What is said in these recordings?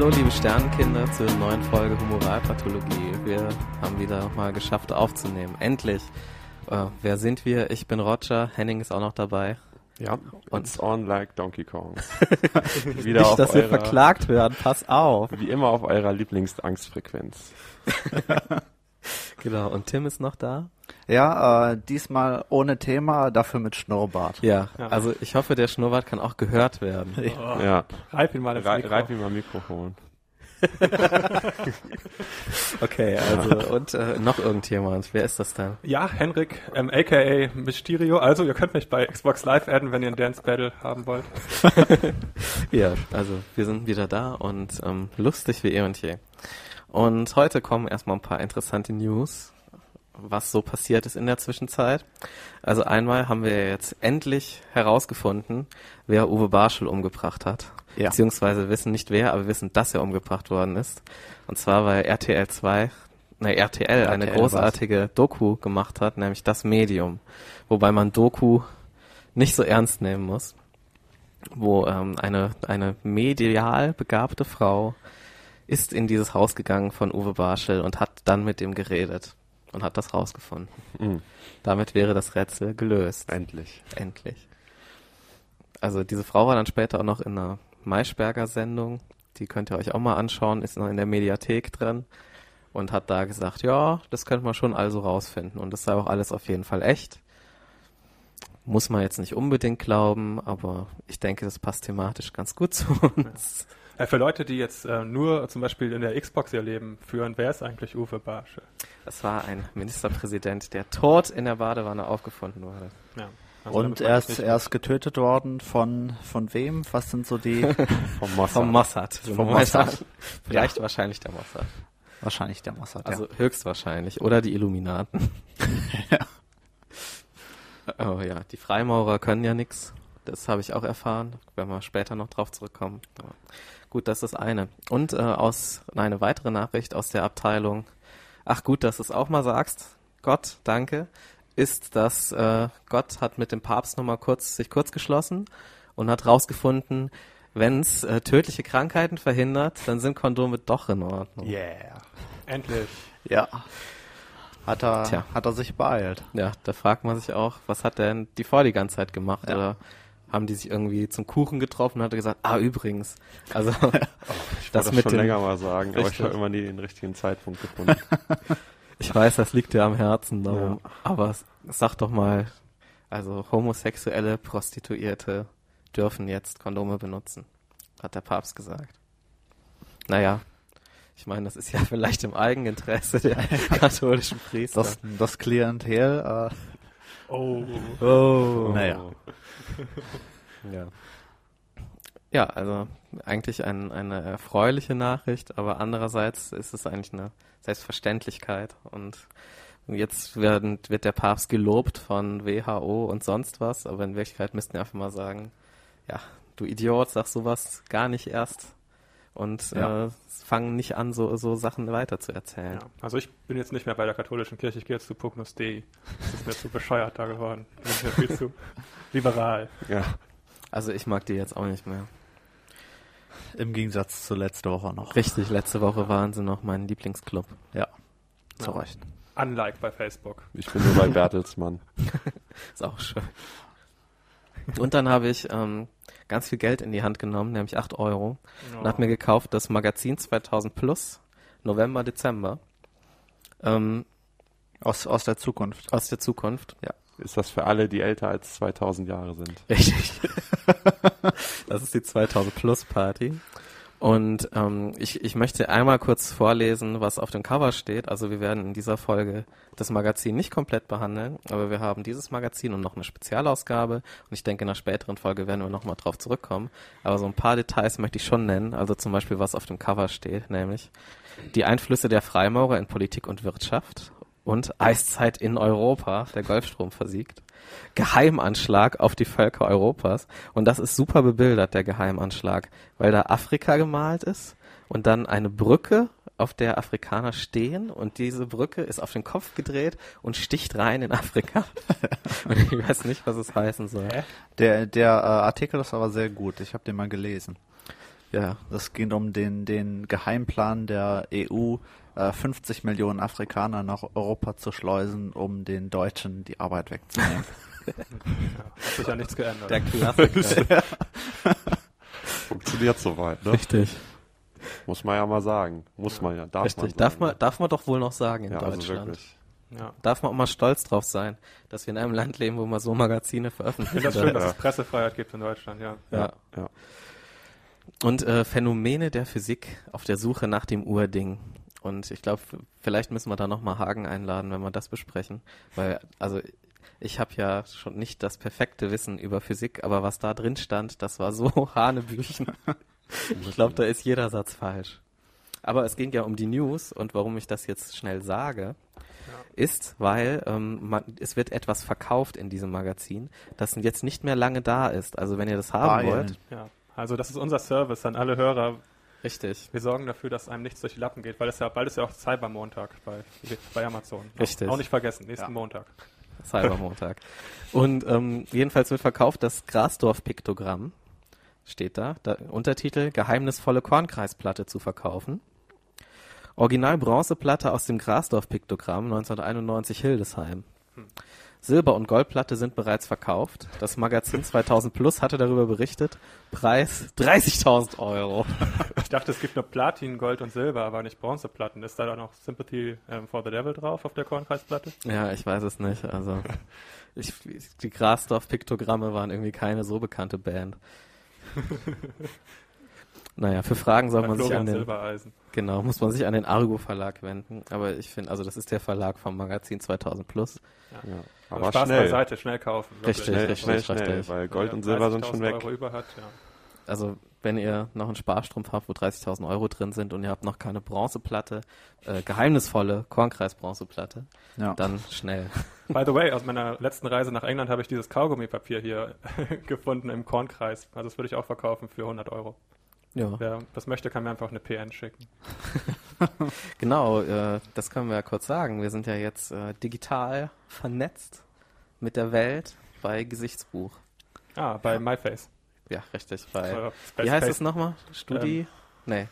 hallo liebe Sternenkinder zur neuen Folge Humoralpathologie. Wir haben wieder mal geschafft aufzunehmen. Endlich. Äh, wer sind wir? Ich bin Roger, Henning ist auch noch dabei. Ja, Und- it's on like Donkey Kong. Nicht, dass wir verklagt werden, pass auf. Wie immer auf eurer Lieblingsangstfrequenz. Genau, und Tim ist noch da. Ja, äh, diesmal ohne Thema, dafür mit Schnurrbart. Ja, Ja. also ich hoffe, der Schnurrbart kann auch gehört werden. Oh, Ja, Reib ihn mal ins Re Mikro. reib ihm mal Mikrofon. Okay, also und äh, noch irgendjemand. Wer ist das denn? Ja, Henrik, ähm, aka Mysterio. Also, ihr könnt mich bei Xbox Live adden, wenn ihr ein Dance Battle haben wollt. Ja, also wir sind wieder da und ähm, lustig wie eh und je. Und heute kommen erstmal ein paar interessante News, was so passiert ist in der Zwischenzeit. Also einmal haben wir jetzt endlich herausgefunden, wer Uwe Barschel umgebracht hat. Ja. Beziehungsweise wissen nicht wer, aber wissen, dass er umgebracht worden ist. Und zwar, weil RTL 2, ne, RTL, eine RTL großartige Doku gemacht hat, nämlich das Medium. Wobei man Doku nicht so ernst nehmen muss wo ähm, eine, eine medial begabte Frau ist in dieses Haus gegangen von Uwe Barschel und hat dann mit ihm geredet und hat das rausgefunden. Mhm. Damit wäre das Rätsel gelöst. Endlich. Endlich. Also diese Frau war dann später auch noch in einer Maischberger Sendung, die könnt ihr euch auch mal anschauen, ist noch in der Mediathek drin und hat da gesagt, ja, das könnte man schon also rausfinden und das sei auch alles auf jeden Fall echt. Muss man jetzt nicht unbedingt glauben, aber ich denke, das passt thematisch ganz gut zu uns. Äh, für Leute, die jetzt äh, nur zum Beispiel in der Xbox ihr Leben führen, wer ist eigentlich Uwe Barschel? Das war ein Ministerpräsident, der tot in der Badewanne aufgefunden wurde. Ja. Also, Und er ist, er ist getötet worden von, von wem? Was sind so die, Vom Mossad. Vom Mossad. Vom Mossad. Vielleicht wahrscheinlich der Mossad. wahrscheinlich der Mossad, Also höchstwahrscheinlich. Oder die Illuminaten. Oh ja, die Freimaurer können ja nix. Das habe ich auch erfahren. Wenn wir später noch drauf zurückkommen. Aber gut, das ist eine. Und äh, aus eine weitere Nachricht aus der Abteilung. Ach gut, dass du es auch mal sagst. Gott, danke. Ist, dass äh, Gott hat mit dem Papst nochmal kurz sich kurz geschlossen und hat rausgefunden, wenn es äh, tödliche Krankheiten verhindert, dann sind Kondome doch in Ordnung. ja. Yeah. Endlich. Ja. Hat er, Tja. hat er sich beeilt. Ja, da fragt man sich auch, was hat denn die vor die ganze Zeit gemacht? Ja. Oder haben die sich irgendwie zum Kuchen getroffen und hat er gesagt, ah, übrigens. Also, Ich wollte das das mit schon dem, länger mal sagen, aber ich Richtig. habe immer nie den richtigen Zeitpunkt gefunden. ich weiß, das liegt dir am Herzen, darum. Aber s- sag doch mal, also homosexuelle Prostituierte dürfen jetzt Kondome benutzen, hat der Papst gesagt. Naja, ich meine, das ist ja vielleicht im Eigeninteresse der katholischen Priester. Das, das Klientel, äh, Oh. oh. naja. Ja. Ja, also eigentlich ein, eine erfreuliche Nachricht, aber andererseits ist es eigentlich eine Selbstverständlichkeit und jetzt werden, wird der Papst gelobt von WHO und sonst was, aber in Wirklichkeit müssten wir einfach mal sagen, ja, du Idiot, sag sowas gar nicht erst und Ja. äh, fang nicht an, so, so Sachen weiter zu erzählen. Ja. Also ich bin jetzt nicht mehr bei der katholischen Kirche, ich gehe jetzt zu Pugnus Dei. Das ist mir zu bescheuert da geworden. Ich bin mir viel zu liberal. ja. Also ich mag die jetzt auch nicht mehr. Im Gegensatz zu letzter Woche noch. Richtig, letzte Woche waren sie noch mein Lieblingsclub. Ja. Zu Ja. Recht. Unlike bei Facebook. Ich bin nur bei Bertelsmann. Ist auch schön. Und dann habe ich ähm, ganz viel Geld in die Hand genommen, nämlich 8 Euro, und habe mir gekauft das Magazin 2000 Plus, November, Dezember, ähm, Aus, aus der Zukunft. aus der Zukunft. Ja. Ist das für alle, die älter als 2000 Jahre sind? Richtig. das ist die 2000 Plus Party. Und ähm, ich, ich möchte einmal kurz vorlesen, was auf dem Cover steht. Also wir werden in dieser Folge das Magazin nicht komplett behandeln, aber wir haben dieses Magazin und noch eine Spezialausgabe. Und ich denke, in einer späteren Folge werden wir nochmal drauf zurückkommen. Aber so ein paar Details möchte ich schon nennen. Also zum Beispiel, was auf dem Cover steht, nämlich die Einflüsse der Freimaurer in Politik und Wirtschaft und Eiszeit in Europa, der Golfstrom versiegt. Geheimanschlag auf die Völker Europas. Und das ist super bebildert, der Geheimanschlag, weil da Afrika gemalt ist und dann eine Brücke, auf der Afrikaner stehen und diese Brücke ist auf den Kopf gedreht und sticht rein in Afrika. und ich weiß nicht, was es heißen soll. Der, der äh, Artikel ist aber sehr gut. Ich habe den mal gelesen. Ja, Es ging um den, den Geheimplan der EU, äh, 50 Millionen Afrikaner nach Europa zu schleusen, um den Deutschen die Arbeit wegzunehmen. Hat sich ja nichts geändert. der Klassiker. Funktioniert soweit, ne? Richtig. Muss man ja mal sagen. Muss man ja, darf Richtig. man sagen. Darf man, darf man doch wohl noch sagen in ja, also Deutschland. wirklich. ja. darf man auch mal stolz drauf sein, dass wir in einem Land leben, wo man so Magazine Ich veröffentlicht. finde das schön, dass Ja. es Pressefreiheit gibt in Deutschland, ja. ja. Ja. Und äh, Phänomene der Physik auf der Suche nach dem Urding. Und ich glaube, vielleicht müssen wir da nochmal Hagen einladen, wenn wir das besprechen. Weil, also ich habe ja schon nicht das perfekte Wissen über Physik, aber was da drin stand, das war so Hanebüchen. ich glaube, da ist jeder Satz falsch. Aber es ging ja um die News und warum ich das jetzt schnell sage, ist, weil ähm, man, es wird etwas verkauft in diesem Magazin, das jetzt nicht mehr lange da ist. Also wenn ihr das haben Bayern. wollt, ja. Also das ist unser Service an alle Hörer. richtig. Wir sorgen dafür, dass einem nichts durch die Lappen geht, weil es ja bald ist ja auch Cybermontag bei, bei Amazon. Richtig. Auch nicht vergessen, nächsten Ja. Montag. Cybermontag. Und ähm, jedenfalls wird verkauft das Grasdorf-Piktogramm, steht da, da, Untertitel Geheimnisvolle Kornkreisplatte zu verkaufen. Original Bronzeplatte aus dem Grasdorf-Piktogramm 1991 Hildesheim. Silber- und Goldplatte sind bereits verkauft. Das Magazin 2000 Plus hatte darüber berichtet. Preis 30.000 Euro. Ich dachte, es gibt nur Platin, Gold und Silber, aber nicht Bronzeplatten. Ist da dann noch Sympathy ähm, for the Devil drauf auf der Kornkreisplatte? Ja, ich weiß es nicht. Also ich, die Grasdorf-Piktogramme waren irgendwie keine so bekannte Band. naja, für Fragen soll Bei man sich an den, genau, muss man sich an den Argo Verlag wenden. Aber ich finde, also das ist der Verlag vom Magazin 2000 Plus. Ja. Aber Aber Spaß schnell. beiseite, schnell kaufen. Richtig, Schnell, richtig, schnell, schnell, richtig. weil Gold Wer und Silber sind 30.000 schon weg. Euro über hat, ja. Also wenn ihr noch einen Sparstrumpf habt, wo 30.000 Euro drin sind und ihr habt noch keine Bronzeplatte, äh, geheimnisvolle Kornkreis-Bronzeplatte, Ja. dann schnell. By the way, aus meiner letzten Reise nach England habe ich dieses Kaugummipapier hier gefunden im Kornkreis. Also das würde ich auch verkaufen für 100 Euro. Ja. Wer das möchte, kann mir einfach eine PN schicken. Genau, äh, das können wir ja kurz sagen. Wir sind ja jetzt äh, digital vernetzt mit der Welt bei Gesichtsbuch. Ah, bei MyFace. Ja, richtig. Bei, Äh, wie heißt Face- es nochmal? Studi? nee.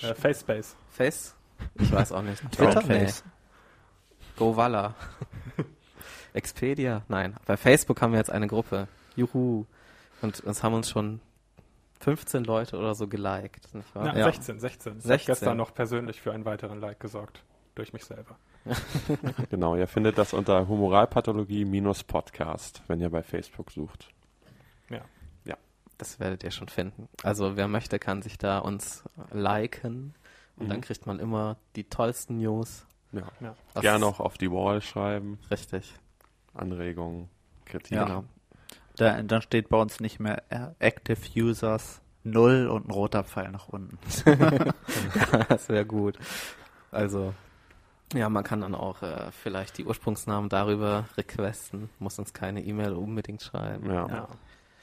Äh, FaceSpace. Face? Ich weiß auch nicht. Twitter? Nee. GoValla. Expedia? Nein. Bei Facebook haben wir jetzt eine Gruppe. Juhu. Und uns haben uns schon 15 Leute oder so geliked, nicht wahr? Na, Ja. 16, 16. Ich habe 16. gestern noch persönlich für einen weiteren Like gesorgt. Durch mich selber. Genau, ihr findet das unter Humoralpathologie-Podcast, wenn ihr bei Facebook sucht. Ja. Das werdet ihr schon finden. Also wer möchte, kann sich da uns liken. Und Mhm. dann kriegt man immer die tollsten News. Ja. Ja. Gerne auch auf die Wall schreiben, Richtig. Anregungen, Kritik. Ja. Genau. Da, dann steht bei uns nicht mehr äh, Active Users 0 und ein roter Pfeil nach unten. das wäre gut. Also, ja, man kann dann auch äh, vielleicht die Ursprungsnamen darüber requesten. Muss uns keine E-Mail unbedingt schreiben. Ja. Ja.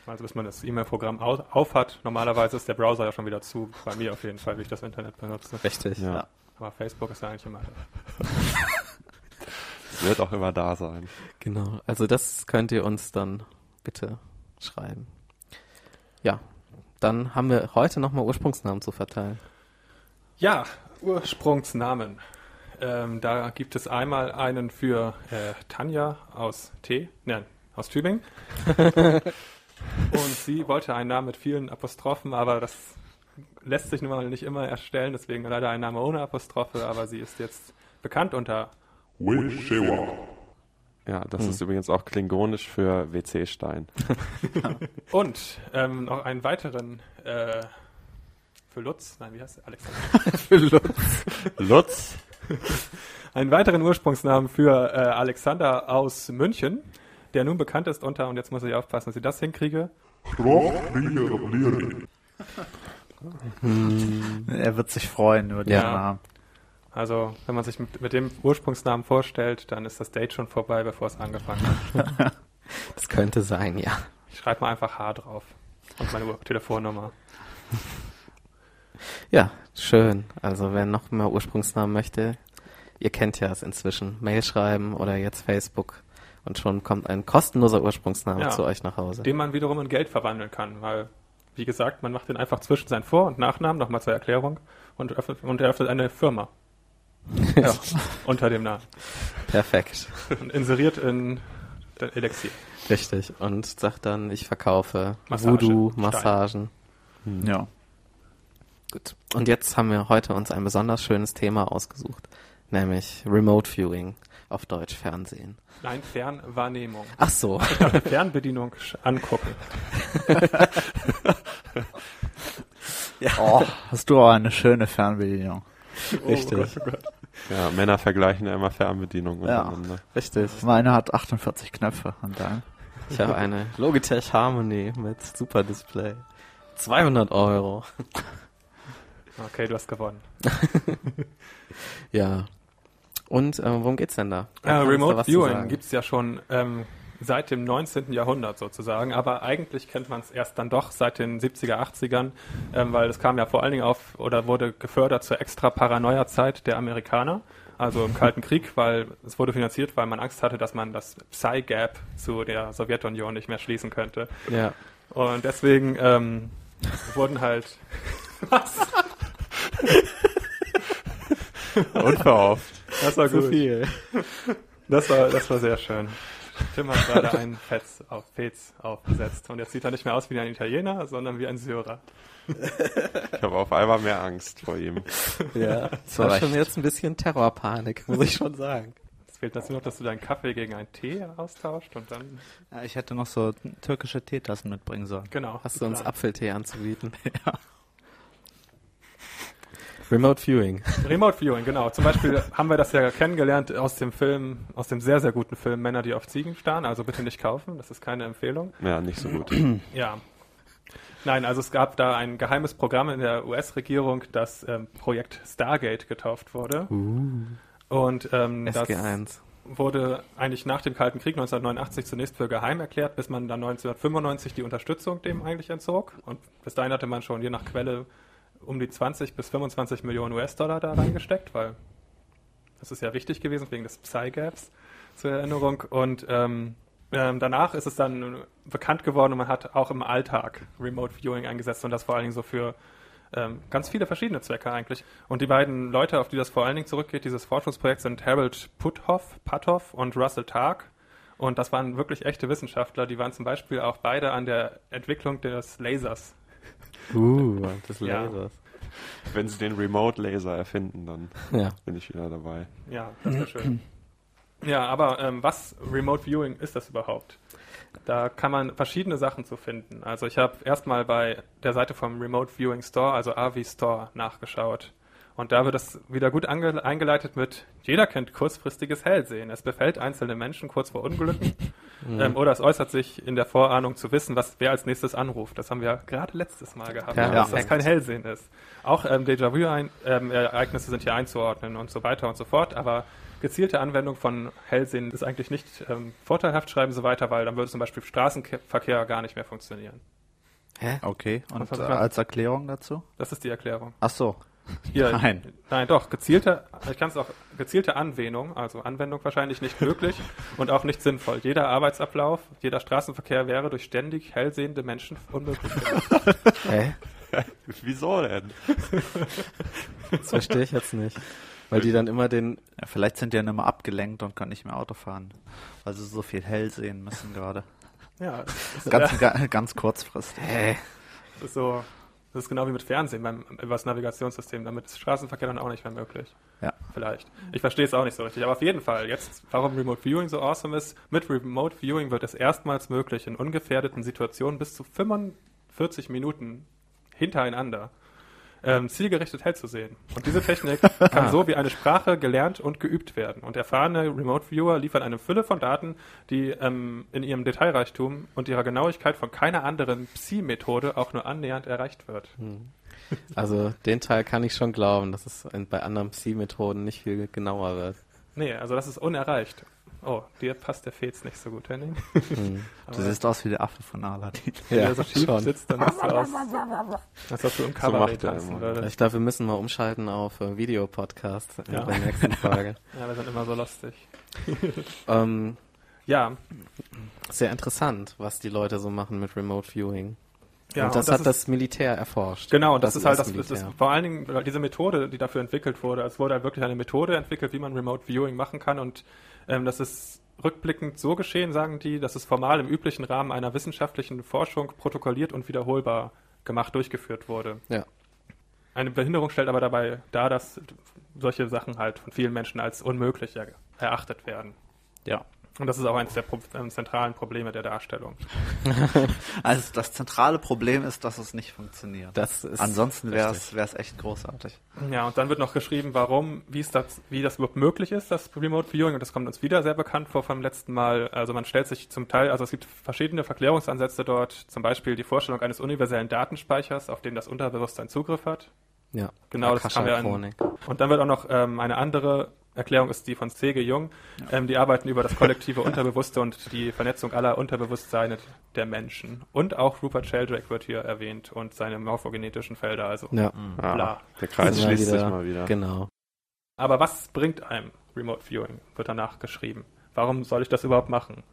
Also bis man das E-Mail-Programm au auf hat. Normalerweise ist der Browser ja schon wieder zu. Bei mir auf jeden Fall, wie ich das Internet benutze. Richtig. Ja. Ja. Aber Facebook ist ja eigentlich immer. Es wird auch immer da sein. Genau. Also das könnt ihr uns dann bitte schreiben. Ja. Dann haben wir heute nochmal Ursprungsnamen zu verteilen. Ja, Ursprungsnamen. Ähm, da gibt es einmal einen für äh, Tanja aus T, nein, aus Tübingen. Und sie wollte einen Namen mit vielen Apostrophen, aber das lässt sich nun mal nicht immer erstellen, deswegen leider ein Name ohne Apostrophe, aber sie ist jetzt bekannt unter Ja, das Hm. ist übrigens auch klingonisch für WC-Stein. und ähm, noch einen weiteren äh, für Lutz, nein, wie heißt der? Alexander. Lutz. Einen weiteren Ursprungsnamen für äh, Alexander aus München, der nun bekannt ist unter, und jetzt muss ich aufpassen, dass ich das hinkriege, Er wird sich freuen über den Ja. Namen. Also, wenn man sich mit, mit dem Ursprungsnamen vorstellt, dann ist das Date schon vorbei, bevor es angefangen hat. Das könnte sein, ja. Ich schreibe mal einfach H drauf. Und meine Telefonnummer. Ja, schön. Also wer noch mehr Ursprungsnamen möchte, ihr kennt ja es inzwischen. Mail schreiben oder jetzt Facebook und schon kommt ein kostenloser Ursprungsname Ja. zu euch nach Hause. Den man wiederum in Geld verwandeln kann, weil wie gesagt, man macht den einfach zwischen seinen Vor- und Nachnamen, nochmal zur Erklärung, und, öffnet, und eröffnet eine Firma. Ja, unter dem Namen. Perfekt. Und inseriert in der Elixier. Richtig. Und sagt dann, ich verkaufe Massage, Voodoo, Stein. Massagen. Ja. Gut. Und jetzt haben wir heute uns ein besonders schönes Thema ausgesucht, nämlich Remote Viewing, auf Deutsch Fernsehen. Nein, Fernwahrnehmung. Ach so. Fernbedienung angucken. Oh, hast du auch eine schöne Fernbedienung. Richtig. Oh Gott, oh Gott. Ja, Männer vergleichen ja immer Fernbedienungen Ja. untereinander. Richtig. Meine hat 48 Knöpfe und dein. Ich habe eine Logitech Harmony mit Super Display. 200 Euro. Okay, du hast gewonnen. Ja. Und äh, worum geht's denn da? Äh, Remote Viewing gibt's ja schon ähm, seit dem 19. Jahrhundert sozusagen, aber eigentlich kennt man es erst dann doch seit den 70er, 80ern, ähm, weil es kam ja vor allen Dingen auf oder wurde gefördert zur extra Paranoia-Zeit der Amerikaner, also im Kalten Krieg, weil es wurde finanziert, weil man Angst hatte, dass man das Psy-Gap zu der Sowjetunion nicht mehr schließen könnte. Ja. Und deswegen ähm, wurden halt was? Unverhofft. Das war gut. viel. Das war, das war sehr schön. Tim hat gerade einen Fetz auf Fez aufgesetzt und jetzt sieht er nicht mehr aus wie ein Italiener, sondern wie ein Syrer. Ich habe auf einmal mehr Angst vor ihm. Ja. Das war schon jetzt ein bisschen Terrorpanik, muss ich schon sagen. Es fehlt dazu noch, dass du deinen Kaffee gegen einen Tee austauscht und dann, Ja, ich hätte noch so türkische Teetassen mitbringen sollen. genau. Hast du uns. Apfeltee anzubieten? Ja. Remote Viewing. Remote Viewing, genau. Zum Beispiel haben wir das ja kennengelernt aus dem Film, aus dem sehr, sehr guten Film Männer, die auf Ziegen starren. Also bitte nicht kaufen, das ist keine Empfehlung. Ja, nicht so gut. Ja. Nein, also es gab da ein geheimes Programm in der US-Regierung, das ähm, Projekt Stargate getauft wurde. Und ähm, das SG1. wurde eigentlich nach dem Kalten Krieg 1989 zunächst für geheim erklärt, bis man dann 1995 die Unterstützung dem eigentlich entzog. Und bis dahin hatte man schon je nach Quelle um die 20 bis 25 Millionen US-Dollar da reingesteckt, weil das ist ja wichtig gewesen wegen des Psy-Gaps zur Erinnerung. Und ähm, ähm, danach ist es dann bekannt geworden und man hat auch im Alltag Remote Viewing eingesetzt und das vor allen Dingen so für ähm, ganz viele verschiedene Zwecke eigentlich. Und die beiden Leute, auf die das vor allen Dingen zurückgeht, dieses Forschungsprojekt, sind Harold Puthoff, Puthoff und Russell Targ. Und das waren wirklich echte Wissenschaftler. Die waren zum Beispiel auch beide an der Entwicklung des Lasers. Uh, des Ja. Lasers. Wenn sie den Remote Laser erfinden, dann Ja. bin ich wieder dabei. Ja, das wäre schön. Ja, aber ähm, was Remote Viewing ist das überhaupt? Da kann man verschiedene Sachen zu finden. Also ich habe erstmal bei der Seite vom Remote Viewing Store, also AV Store, nachgeschaut. Und da wird das wieder gut ange eingeleitet mit, jeder kennt kurzfristiges Hellsehen. Es befällt einzelne Menschen kurz vor Unglücken. ähm, oder es äußert sich in der Vorahnung zu wissen, was wer als nächstes anruft. Das haben wir gerade letztes Mal gehabt, Ja, dass das perfekt. kein Hellsehen ist. Auch ähm, Déjà-vu-Ereignisse sind hier einzuordnen und so weiter und so fort. Aber gezielte Anwendung von Hellsehen ist eigentlich nicht ähm, vorteilhaft, schreiben sie weiter, weil dann würde zum Beispiel Straßenverkehr gar nicht mehr funktionieren. Hä? Okay, und Was hast äh, als Erklärung dazu? Das ist die Erklärung. Ach so. Hier, Nein. Nein, doch, gezielte, ich kann es auch, gezielte Anwendung, also Anwendung wahrscheinlich nicht möglich und auch nicht sinnvoll. Jeder Arbeitsablauf, jeder Straßenverkehr wäre durch ständig hellsehende Menschen unmöglich. Hä? Wieso denn? Das verstehe ich jetzt nicht. Weil die dann immer den. Ja, vielleicht sind die dann immer abgelenkt und können nicht mehr Auto fahren. Weil sie so viel hell sehen müssen gerade. Ja, Ganz, ga, ganz kurzfristig. Hä? so, das ist genau wie mit Fernsehen beim, über das Navigationssystem. Damit ist Straßenverkehr dann auch nicht mehr möglich. Ja. Vielleicht. Ich verstehe es auch nicht so richtig. Aber auf jeden Fall, jetzt, warum Remote Viewing so awesome ist, mit Remote Viewing wird es erstmals möglich, in ungefährdeten Situationen bis zu 45 Minuten hintereinander ähm, zielgerichtet hell zu sehen. Und diese Technik kann so wie eine Sprache gelernt und geübt werden. Und erfahrene Remote Viewer liefern eine Fülle von Daten, die ähm, in ihrem Detailreichtum und ihrer Genauigkeit von keiner anderen Psi-Methode auch nur annähernd erreicht wird. Also den Teil kann ich schon glauben, dass es bei anderen Psi-Methoden nicht viel genauer wird. Nee, also das ist unerreicht. Oh, dir passt der Fez nicht so gut, Henning. Hm. Du siehst aus wie der Affe von Aladdin. Wenn Ja, er so schief schon. sitzt, dann sieht so aus, als ob du im So Kabarett tanzen würdest. Ich glaube, wir müssen mal umschalten auf äh, Videopodcast in Ja. der nächsten Folge. Ja, wir sind immer so lustig. ähm, Ja, sehr interessant, was die Leute so machen mit Remote Viewing. Ja, und das, und das hat ist- das Militär erforscht. Genau, und das, ist halt das, das ist vor allen Dingen weil diese Methode, die dafür entwickelt wurde. Es wurde halt wirklich eine Methode entwickelt, wie man Remote Viewing machen kann und ähm, das ist rückblickend so geschehen, sagen die, dass es formal im üblichen Rahmen einer wissenschaftlichen Forschung protokolliert und wiederholbar gemacht durchgeführt wurde. Ja. Eine Behinderung stellt aber dabei dar, dass solche Sachen halt von vielen Menschen als unmöglich er erachtet werden. Ja. Und das ist auch eines der Pro ähm, zentralen Probleme der Darstellung. Also das zentrale Problem ist, dass es nicht funktioniert. Das ist Ansonsten wäre es echt großartig. Ja, und dann wird noch geschrieben, warum, wie ist das, wie das überhaupt möglich ist, das Remote Viewing, und das kommt uns wieder sehr bekannt vor vom letzten Mal. Also man stellt sich zum Teil, also es gibt verschiedene Verklärungsansätze dort, zum Beispiel die Vorstellung eines universellen Datenspeichers, auf den das Unterbewusstsein Zugriff hat. Ja. Genau, das kam ja in. Und dann wird auch noch ähm, eine andere Erklärung ist die von C.G. Jung. Ähm, die arbeiten über das kollektive Unterbewusste und die Vernetzung aller Unterbewusstseine der Menschen. Und auch Rupert Sheldrake wird hier erwähnt und seine morphogenetischen Felder. Also, Ja. Ah, Bla. der Kreis schließt sich mal wieder. Genau. Aber was bringt einem Remote Viewing? Wird danach geschrieben. Warum soll ich das überhaupt machen?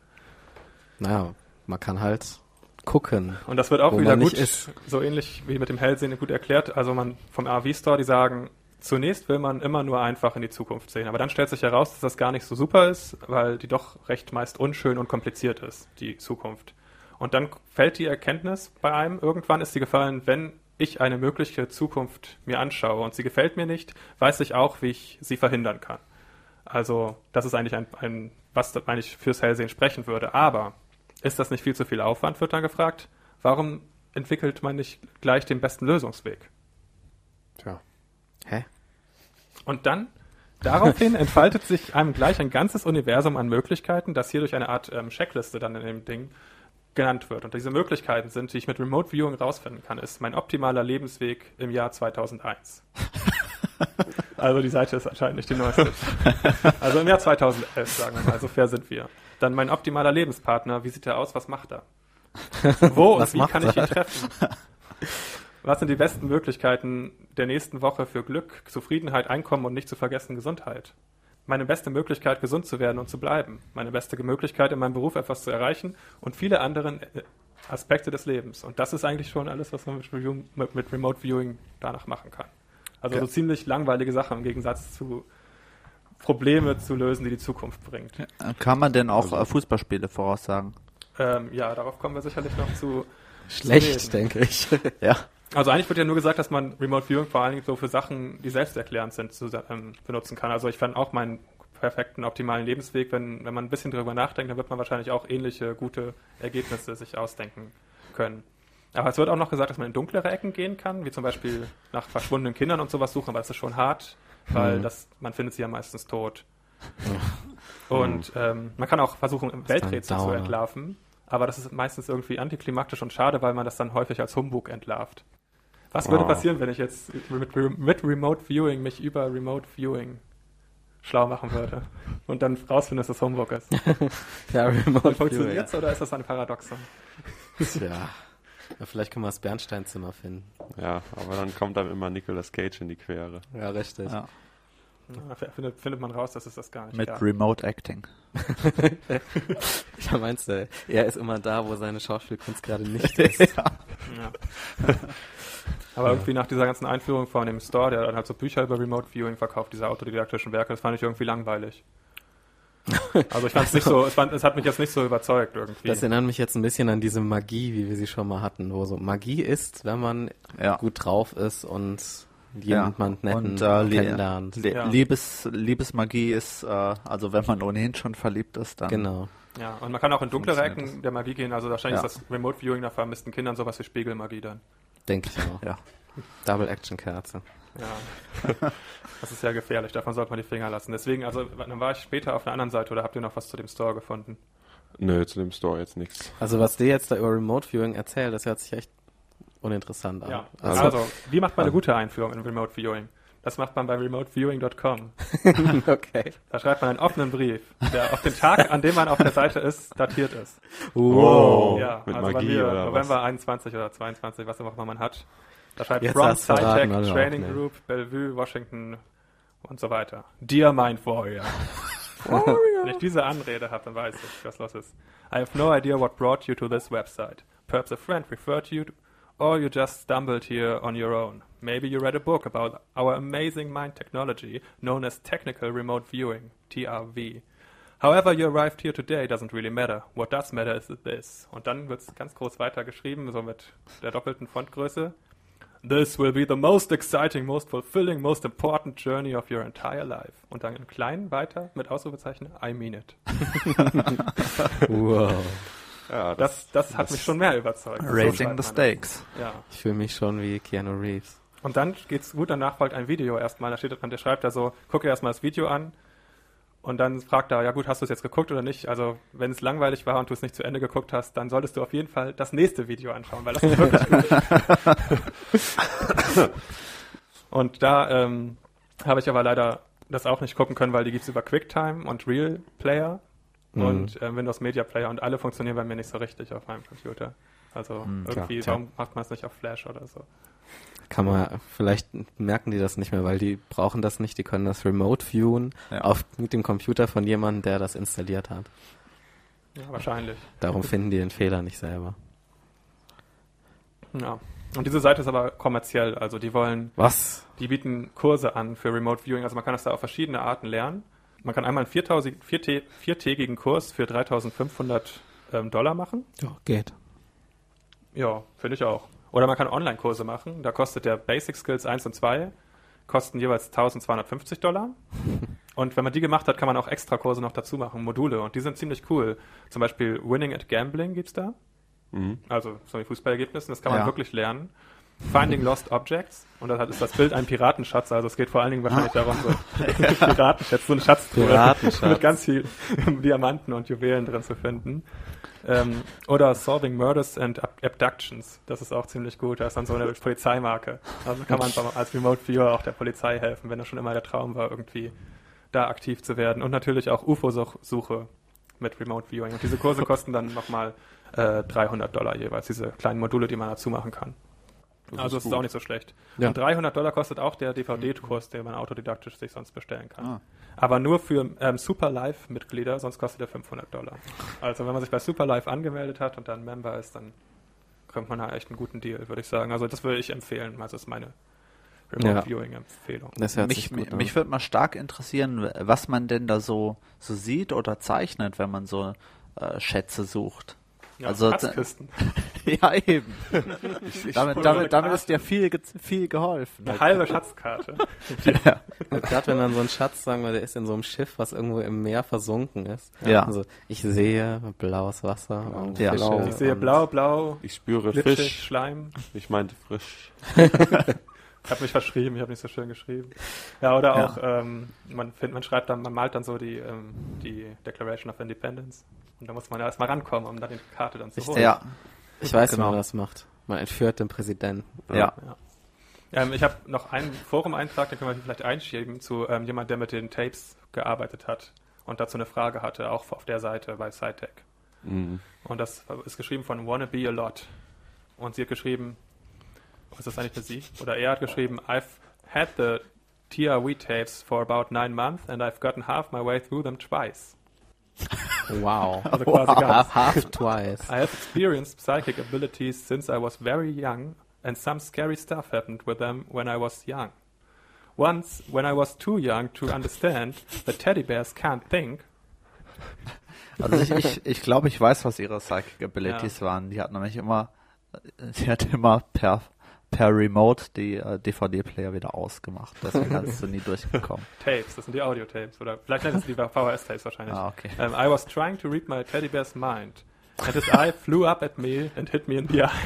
Naja, man kann halt gucken. Und das wird auch wieder gut, ist. so ähnlich wie mit dem Hellsehen gut erklärt. Also man vom AV-Store, die sagen, zunächst will man immer nur einfach in die Zukunft sehen. Aber dann stellt sich heraus, dass das gar nicht so super ist, weil die doch recht meist unschön und kompliziert ist, die Zukunft. Und dann fällt die Erkenntnis bei einem, irgendwann ist sie gefallen, wenn ich eine mögliche Zukunft mir anschaue und sie gefällt mir nicht, weiß ich auch, wie ich sie verhindern kann. Also, das ist eigentlich ein, ein was eigentlich fürs Hellsehen sprechen würde. Aber ist das nicht viel zu viel Aufwand, wird dann gefragt. Warum entwickelt man nicht gleich den besten Lösungsweg? Tja. Hä? Und dann, daraufhin entfaltet sich einem gleich ein ganzes Universum an Möglichkeiten, das hier durch eine Art ähm, Checkliste dann in dem Ding genannt wird. Und diese Möglichkeiten sind, die ich mit Remote Viewing rausfinden kann, ist mein optimaler Lebensweg im Jahr 2001. also die Seite ist anscheinend nicht die neueste. Also im Jahr 2011, sagen wir mal, so fair sind wir. Dann mein optimaler Lebenspartner, wie sieht er aus, was macht er? Wo und Was wie kann ich ihn er? treffen? Was sind die besten Möglichkeiten der nächsten Woche für Glück, Zufriedenheit, Einkommen und nicht zu vergessen Gesundheit? Meine beste Möglichkeit, gesund zu werden und zu bleiben. Meine beste Möglichkeit, in meinem Beruf etwas zu erreichen und viele andere äh, Aspekte des Lebens. Und das ist eigentlich schon alles, was man mit, Review, mit, mit Remote Viewing danach machen kann. Also Ja. so ziemlich langweilige Sachen im Gegensatz zu Probleme zu lösen, die die Zukunft bringt. Kann man denn auch äh, Fußballspiele voraussagen? Ähm, ja, darauf kommen wir sicherlich noch zu. Schlecht, Zu denke ich. Ja. Also eigentlich wird ja nur gesagt, dass man Remote Viewing vor allen Dingen so für Sachen, die selbsterklärend sind, zu, ähm, benutzen kann. Also ich fand auch meinen perfekten, optimalen Lebensweg, wenn, wenn man ein bisschen drüber nachdenkt, dann wird man wahrscheinlich auch ähnliche gute Ergebnisse sich ausdenken können. Aber es wird auch noch gesagt, dass man in dunklere Ecken gehen kann, wie zum Beispiel nach verschwundenen Kindern und sowas suchen, aber das ist schon hart, weil Mhm. das, man findet sie ja meistens tot. Und ähm, man kann auch versuchen, Welträtsel zu entlarven, aber das ist meistens irgendwie antiklimaktisch und schade, weil man das dann häufig als Humbug entlarvt. Was würde Oh. passieren, wenn ich jetzt mit, mit Remote Viewing mich über Remote Viewing schlau machen würde und dann rausfinde, dass das Humbug ist? Ja, Remote Funktioniert's oder ist das ein Paradoxon? Tja. Ja, vielleicht können wir das Bernsteinzimmer finden. Ja, aber dann kommt einem immer Nicolas Cage in die Quere. Ja, richtig. ja. Ja, findet, findet man raus, dass es das gar nicht Mit gab. Remote Acting. Ja, meinst du, er ist immer da, wo seine Schauspielkunst gerade nicht ist. Ja. Aber irgendwie nach dieser ganzen Einführung von dem Store, der dann halt so Bücher über Remote Viewing verkauft, diese autodidaktischen Werke, das fand ich irgendwie langweilig. Also ich fand es nicht so, es, fand, es hat mich jetzt nicht so überzeugt irgendwie. Das erinnert mich jetzt ein bisschen an diese Magie, wie wir sie schon mal hatten, wo so Magie ist, wenn man Ja. gut drauf ist und Ja. jemand netten Und äh, kennenlernt. Le Ja. Liebes, Liebesmagie ist, äh, also wenn man ohnehin schon verliebt ist, dann Genau. ja, und man kann auch in dunklere Ecken der Magie gehen, also wahrscheinlich Ja. ist das Remote Viewing nach vermissten Kindern sowas wie Spiegelmagie dann. Denke ich auch. Ja. Double Action Kerze. Ja. Das ist ja gefährlich, davon sollte man die Finger lassen. Deswegen, also dann war ich später auf einer anderen Seite oder habt ihr noch was zu dem Store gefunden? Nö, zu dem Store jetzt nichts. Also was der jetzt da über Remote Viewing erzählt, das hört sich echt uninteressant an. Ja. Also, Also, wie macht man eine gute Einführung in Remote Viewing? Das macht man bei remoteviewing.com. okay. Da schreibt man einen offenen Brief, der auf den Tag, an dem man auf der Seite ist, datiert ist. Wow. ja, mit also bei Magie mir oder November was? 21 oder 22, was auch immer man hat. Da schreibt Jetzt From SciTech, also auch, Training ne. Group, Bellevue, Washington und so weiter. Dear Mind Warrior. Wenn ich diese Anrede habe, dann weiß ich, was los ist. I have no idea what brought you to this website. Perhaps a friend referred you or you just stumbled here on your own. Maybe you read a book about our amazing mind technology known as technical remote viewing, TRV. However you arrived here today doesn't really matter. What does matter is this. Und dann wird es ganz groß weiter geschrieben, so mit der doppelten Fontgröße. This will be the most exciting, most fulfilling, most important journey of your entire life. Und dann in klein weiter mit Ausrufezeichen, I mean it. Wow. Ja, Das, das hat mich schon mehr überzeugt. So Raising schreibt the das. stakes. Ja. Ich fühle mich schon wie Keanu Reeves. Und dann geht's gut, danach folgt ein Video erstmal. Da steht dran, der schreibt da so, guck dir erstmal das Video an. Und dann fragt er, ja gut, hast du es jetzt geguckt oder nicht? Also, wenn es langweilig war und du es nicht zu Ende geguckt hast, dann solltest du auf jeden Fall das nächste Video anschauen, weil das ist wirklich gut. und da ähm, habe ich aber leider das auch nicht gucken können, weil die gibt's über QuickTime und Real Player Mhm. und äh, Windows Media Player und alle funktionieren bei mir nicht so richtig auf meinem Computer. Also Hm, irgendwie, tja. warum macht man es nicht auf Flash oder so? Kann man, vielleicht merken die das nicht mehr, weil die brauchen das nicht, die können das remote viewen Ja. auf, mit dem Computer von jemandem, der das installiert hat. Ja, wahrscheinlich. Darum finden die den Fehler nicht selber. Ja. Und diese Seite ist aber kommerziell, also die wollen, Was? die bieten Kurse an für Remote Viewing, also man kann das da auf verschiedene Arten lernen. Man kann einmal einen 4000, viertä- viertägigen Kurs für 3500 ähm, Dollar machen. Ja, geht. Ja, finde ich auch. Oder man kann Online-Kurse machen, da kostet der Basic Skills 1 und 2, kosten jeweils 1250 Dollar. Und wenn man die gemacht hat, kann man auch extra Kurse noch dazu machen, Module. Und die sind ziemlich cool. Zum Beispiel Winning at Gambling gibt's da. Mhm. Also so wie Fußballergebnissen, das kann man Ja. wirklich lernen. Finding Lost Objects und da ist das Bild ein Piratenschatz, also es geht vor allen Dingen wahrscheinlich darum, so Piratenschatz, so eine Schatztruhe Piratenschatz. mit ganz viel Diamanten und Juwelen drin zu finden. Ähm, oder Solving Murders and Ab- Abductions, das ist auch ziemlich gut, da ist dann so eine Polizeimarke. Also kann man als Remote Viewer auch der Polizei helfen, wenn das schon immer der Traum war, irgendwie da aktiv zu werden. Und natürlich auch UFO-Suche mit Remote Viewing. Und diese Kurse kosten dann nochmal äh, 300 Dollar jeweils, diese kleinen Module, die man dazu machen kann. Das also ist es ist auch nicht so schlecht. Ja. Und 300 Dollar kostet auch der DVD-Kurs, den man autodidaktisch sich sonst bestellen kann. Ah. Aber nur für ähm, Superlife-Mitglieder, sonst kostet er 500 Dollar. Also wenn man sich bei Superlife angemeldet hat und dann Member ist, dann kommt man da echt einen guten Deal, würde ich sagen. Also das würde ich empfehlen. Also das ist meine Remote Ja. Viewing-Empfehlung. Das hört Mich, mich, mich würde mal stark interessieren, was man denn da so, so sieht oder zeichnet, wenn man so äh, Schätze sucht. Ja, Also- Schatzkisten. ja, eben. damit, Oder damit, eine damit ist dir viel, viel geholfen. Eine halbe Schatzkarte. ja. Gerade wenn dann so ein Schatz, sagen wir, der ist in so einem Schiff, was irgendwo im Meer versunken ist. Ja. Also ich sehe blaues Wasser und Ja. Fische. Blau. Ich sehe blau, blau, Ich spüre glitschig, Fisch. Schleim. Ich meinte frisch. Ich habe mich verschrieben, ich habe nicht so schön geschrieben. Ja, oder Ja. auch, ähm, man, find, man schreibt dann, man malt dann so die, ähm, die Declaration of Independence. Und da muss man ja erstmal rankommen, um dann die Karte dann zu Ich- holen. Ja. Ich weiß, wie Genau. man das macht. Man entführt den Präsidenten. Ja. Ähm, ich habe noch einen Forum-Eintrag, den können wir vielleicht einschieben, zu ähm, jemand, der mit den Tapes gearbeitet hat und dazu eine Frage hatte, auch auf der Seite bei SciTech. Mhm. Und das ist geschrieben von Wanna Be a Lot. Und sie hat geschrieben, was ist das eigentlich für sie? Oder er hat geschrieben, I've had the TRW tapes for about nine months and I've gotten half my way through them twice. Wow. Also quasi ganz. half, half twice. I have experienced psychic abilities since I was very young, and some scary stuff happened with them when I was young. Once, when I was too young to understand that teddy bears can't think, Also ich, ich, ich glaube, ich weiß, was ihre Psychic Abilities waren. Die hat nämlich immer, sie hat immer per, per Remote die äh, DVD-Player wieder ausgemacht. Deswegen ist sie nie durchgekommen. Tapes, das sind die Audio-Tapes, oder vielleicht nennen es die VHS-Tapes wahrscheinlich. Ah, okay. Um, I was trying to read my teddy bear's mind, and his eye flew up at me and hit me in the eye.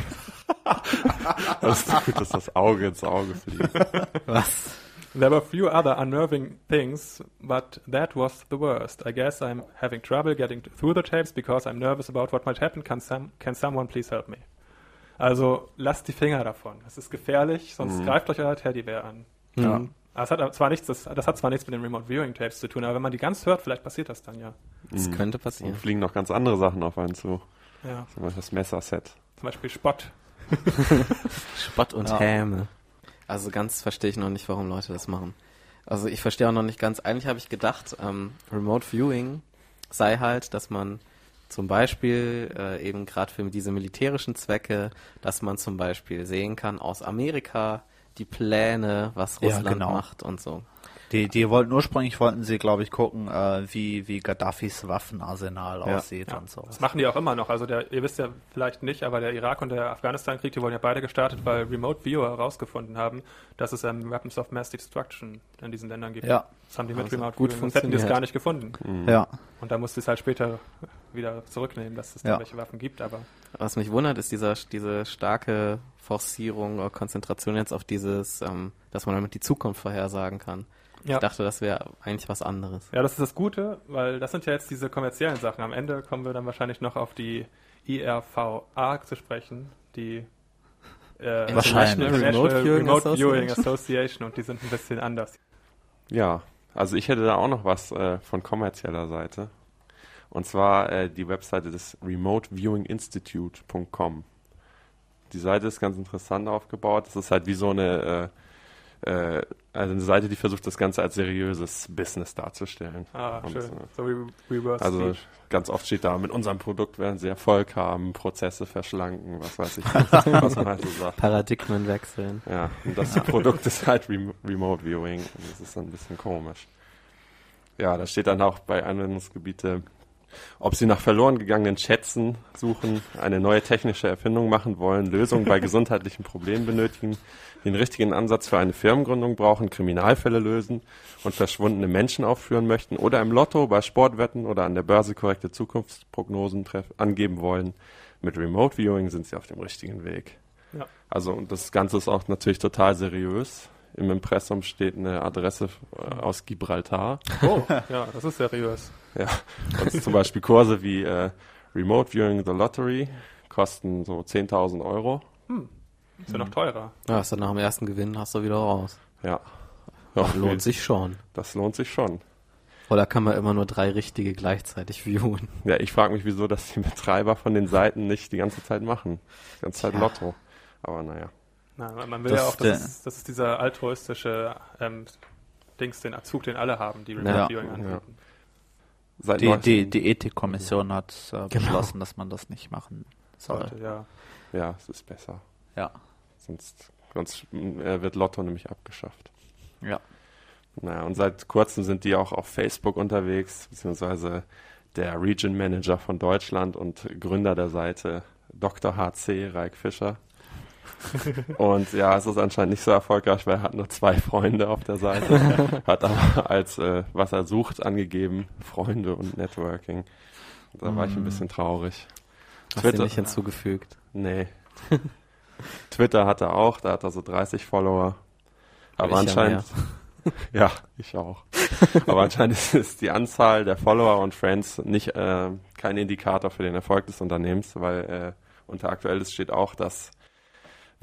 Das ist gut, dass das Auge ins Auge fliegt. Was? There were few other unnerving things, but that was the worst. I guess I'm having trouble getting through the tapes because I'm nervous about what might happen. Can, some, can someone please help me? Also lasst die Finger davon. Es ist gefährlich, sonst Mhm. greift euch euer Teddybär an. Ja. Mhm. Das hat zwar nichts, das, das hat zwar nichts mit den Remote Viewing Tapes zu tun, aber wenn man die ganz hört, vielleicht passiert das dann ja. Das Mhm. könnte Und passieren. fliegen noch ganz andere Sachen auf einen zu. Ja. Zum Beispiel das Messerset. Zum Beispiel Spott. Spott und Ja. Häme. Also ganz verstehe ich noch nicht, warum Leute das machen. Also ich verstehe auch noch nicht ganz, eigentlich habe ich gedacht, ähm, Remote Viewing sei halt, dass man Zum Beispiel äh, eben gerade für diese militärischen Zwecke, dass man zum Beispiel sehen kann aus Amerika die Pläne, was Ja, Russland genau. macht und so. Die, die wollten ursprünglich wollten sie, glaube ich, gucken, äh, wie, wie Gaddafis Waffenarsenal Ja. aussieht Ja, und so. das machen die auch immer noch. Also der, ihr wisst ja vielleicht nicht, aber der Irak- und der Afghanistan-Krieg, die wurden ja beide gestartet, weil Remote Viewer herausgefunden haben, dass es ähm, Weapons of Mass Destruction in diesen Ländern gibt. Ja. Das haben die mit Also Remote gut Viewing, sonst hätten die es gar nicht gefunden. Ja, Und da musste es halt später wieder zurücknehmen, dass es da Ja. welche Waffen gibt, aber Was mich wundert, ist dieser, diese starke Forcierung oder Konzentration jetzt auf dieses, ähm, dass man damit die Zukunft vorhersagen kann. Ja. Ich dachte, das wäre eigentlich was anderes. Ja, das ist das Gute, weil das sind ja jetzt diese kommerziellen Sachen. Am Ende kommen wir dann wahrscheinlich noch auf die IRVA zu sprechen, die äh, Wahrscheinlich. International Remote Viewing Remote Viewing Association. Association und die sind ein bisschen anders. Ja, also ich hätte da auch noch was äh, von kommerzieller Seite. Und zwar äh, die Webseite des remoteviewinginstitute.com. Die Seite ist ganz interessant aufgebaut. Das ist halt wie so eine, äh, äh, also eine Seite, die versucht, das Ganze als seriöses Business darzustellen. Ah, Und, schön. äh, So wie Reverse Also Speech. ganz oft steht da, mit unserem Produkt werden sie Erfolg haben, Prozesse verschlanken, was weiß ich, was man halt so sagt. Paradigmen wechseln. Ja, und das Produkt ist halt Rem Remote Viewing. Und das ist dann ein bisschen komisch. Ja, da steht dann auch bei Anwendungsgebiete, ob Sie nach verloren gegangenen Schätzen suchen, eine neue technische Erfindung machen wollen, Lösungen bei gesundheitlichen Problemen benötigen, den richtigen Ansatz für eine Firmengründung brauchen, Kriminalfälle lösen und verschwundene Menschen aufführen möchten oder im Lotto, bei Sportwetten oder an der Börse korrekte Zukunftsprognosen angeben wollen. Mit Remote Viewing sind Sie auf dem richtigen Weg. Ja. Also und das Ganze ist auch natürlich total seriös. Im Impressum steht eine Adresse äh, aus Gibraltar. Oh, ja, das ist seriös. Ja. Und zum Beispiel Kurse wie äh, Remote Viewing the Lottery kosten so 10.000 Euro. Ist ja noch teurer. Ja, hast du nach dem ersten Gewinn hast du wieder raus. Ja. ja Lohnt sich schon. Das lohnt sich schon. Oder kann man immer nur drei richtige gleichzeitig viewen? Ja, ich frage mich, wieso das die Betreiber von den Seiten nicht die ganze Zeit machen. Die ganze Zeit Ja. Lotto. Aber naja. Na, man- man will Das ja auch, ist dass es, das ist dieser altruistische ähm, Dings, den Zug, den alle haben, die Remote Ja. Viewing Ja. anbieten. Seit die, die, die Ethikkommission hat äh, Genau. beschlossen, dass man das nicht machen soll. Sollte, ja. Ja, es ist besser. Ja, Sonst, sonst äh, wird Lotto nämlich abgeschafft. ja. Naja, und seit kurzem sind die auch auf Facebook unterwegs, beziehungsweise der Region Manager von Deutschland und Gründer der Seite Dr. HC, Reik Fischer. und ja, es ist anscheinend nicht so erfolgreich, weil er hat nur zwei Freunde auf der Seite, hat aber als, äh, was er sucht, angegeben, Freunde und Networking. Da war ich ein Mm. bisschen traurig. Hast du Twitter- nicht hinzugefügt? Nee. Twitter hat er auch, da hat er so 30 Follower. Aber ja anscheinend, ja, ich auch. Aber anscheinend ist, ist die Anzahl der Follower und Friends nicht äh, kein Indikator für den Erfolg des Unternehmens, weil äh, unter Aktuelles steht auch, dass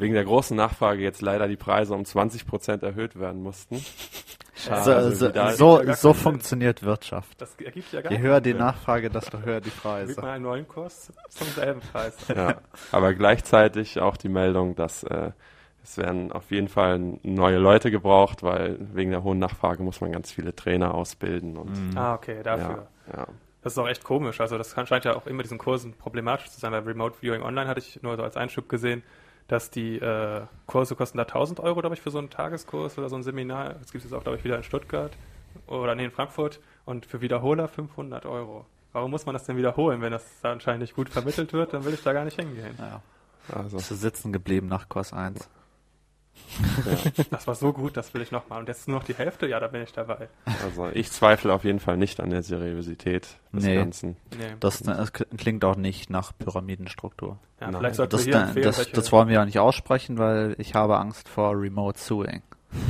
wegen der großen Nachfrage jetzt leider die Preise um 20 Prozent erhöht werden mussten. Schade, So, also so, so, so funktioniert Wirtschaft. Das ergibt ja gar Je höher die. Nachfrage, desto höher die Gibt Preise. man einen neuen Kurs zum selben Preis. Ja, aber gleichzeitig auch die Meldung, dass äh, es werden auf jeden Fall neue Leute gebraucht, weil wegen der hohen Nachfrage muss man ganz viele Trainer ausbilden und Mhm. Ah, okay, dafür. ja, ja. Das ist auch echt komisch. Also das kann, scheint ja auch immer diesen Kursen problematisch zu sein. Bei Remote Viewing Online hatte ich nur so als Einschub gesehen, dass die äh, Kurse kosten da 1000 Euro, glaube ich, für so einen Tageskurs oder so ein Seminar. Das gibt es jetzt auch, glaube ich, wieder in Stuttgart oder nee, in Frankfurt. Und für Wiederholer 500 Euro. Warum muss man das denn wiederholen? Wenn das da anscheinend nicht gut vermittelt wird, dann will ich da gar nicht hingehen. Ja. Also, Bist du sitzen geblieben nach Kurs 1. Das war so gut, das will ich nochmal. Und jetzt nur noch die Hälfte? Ja, da bin ich dabei. also ich zweifle auf jeden Fall nicht an der Seriosität des Nee. Ganzen. Nee. Das, das klingt auch nicht nach Pyramidenstruktur. ja, Nein. vielleicht sollten Das, wir hier empfehlen, das, welche- das wollen wir ja nicht aussprechen, weil ich habe Angst vor Remote Suing.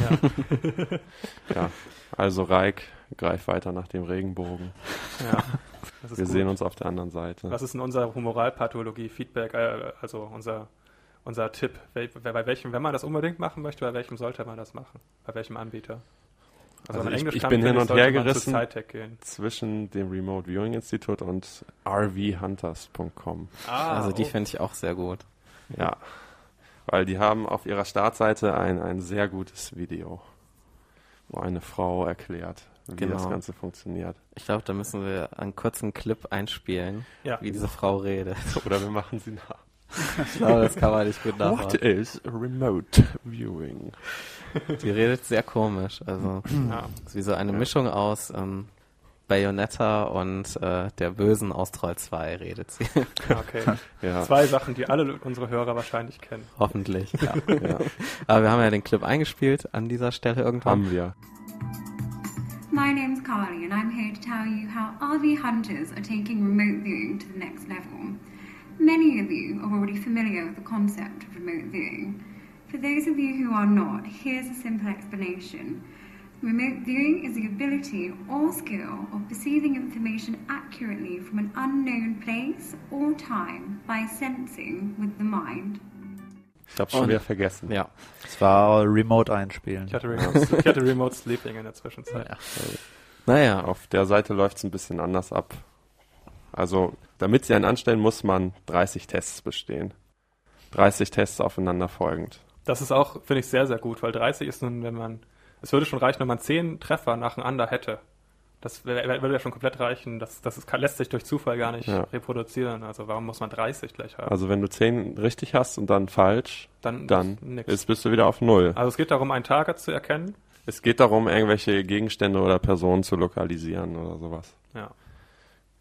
ja, Ja, also Reik, greif weiter nach dem Regenbogen. ja. Das ist Wir gut. sehen uns auf der anderen Seite. Was ist denn unser Humoralpathologie-Feedback, äh, also unser, unser Tipp? Bei bei welchem, wenn man das unbedingt machen möchte, bei welchem sollte man das machen? Bei welchem Anbieter? Also man ich- Englisch ich kann, bin finde hin und her gerissen. Zwischen dem Remote Viewing Institut und rvhunters.com. Ah, also die oh. fände ich auch sehr gut. Ja, weil die haben auf ihrer Startseite ein, ein sehr gutes Video. wo eine Frau erklärt, wie Genau. das Ganze funktioniert. Ich glaube, da müssen wir einen kurzen Clip einspielen, Ja. wie diese Frau redet. Oder wir machen sie nach. Ich glaube, das kann man nicht gut What nachmachen. is Remote Viewing? Die redet sehr komisch. Also, Ja. ist wie so eine Mischung aus ähm, Bayonetta und äh, der Bösen aus Troll 2 redet sie. Okay. Ja, Zwei Sachen, die alle unsere Hörer wahrscheinlich kennen. Hoffentlich. Ja. ja, Aber wir haben ja den Clip eingespielt an dieser Stelle irgendwann. haben wir. My name's Carly, and I'm here to tell you how RV hunters are taking remote viewing to the next level. Many of you are already familiar with the concept of remote viewing. For those of you who are not, here's a simple explanation. Remote viewing is the ability or skill of perceiving information accurately from an unknown place or time by sensing with the mind. Ich habe schon wieder vergessen. Ja. Es war Remote einspielen. Ich hatte Remote, ich hatte Remote Sleeping in der Zwischenzeit. Ja. Naja, Auf der Seite läuft es ein bisschen anders ab. Also, damit sie einen anstellen, muss man 30 Tests bestehen. 30 Tests aufeinander folgend. Das ist auch, finde ich, sehr, sehr gut, weil 30 ist nun, wenn man, es würde schon reichen, wenn man 10 Treffer nacheinander hätte. Das würde ja schon komplett reichen. Das, das ist, lässt sich durch Zufall gar nicht Ja. reproduzieren. Also warum muss man 30 gleich haben? Also, wenn du 10 richtig hast und dann falsch, dann dann ist, bist du wieder auf Null. also es geht darum, ein Target zu erkennen. Es geht darum, irgendwelche Gegenstände oder Personen zu lokalisieren oder sowas. Ja.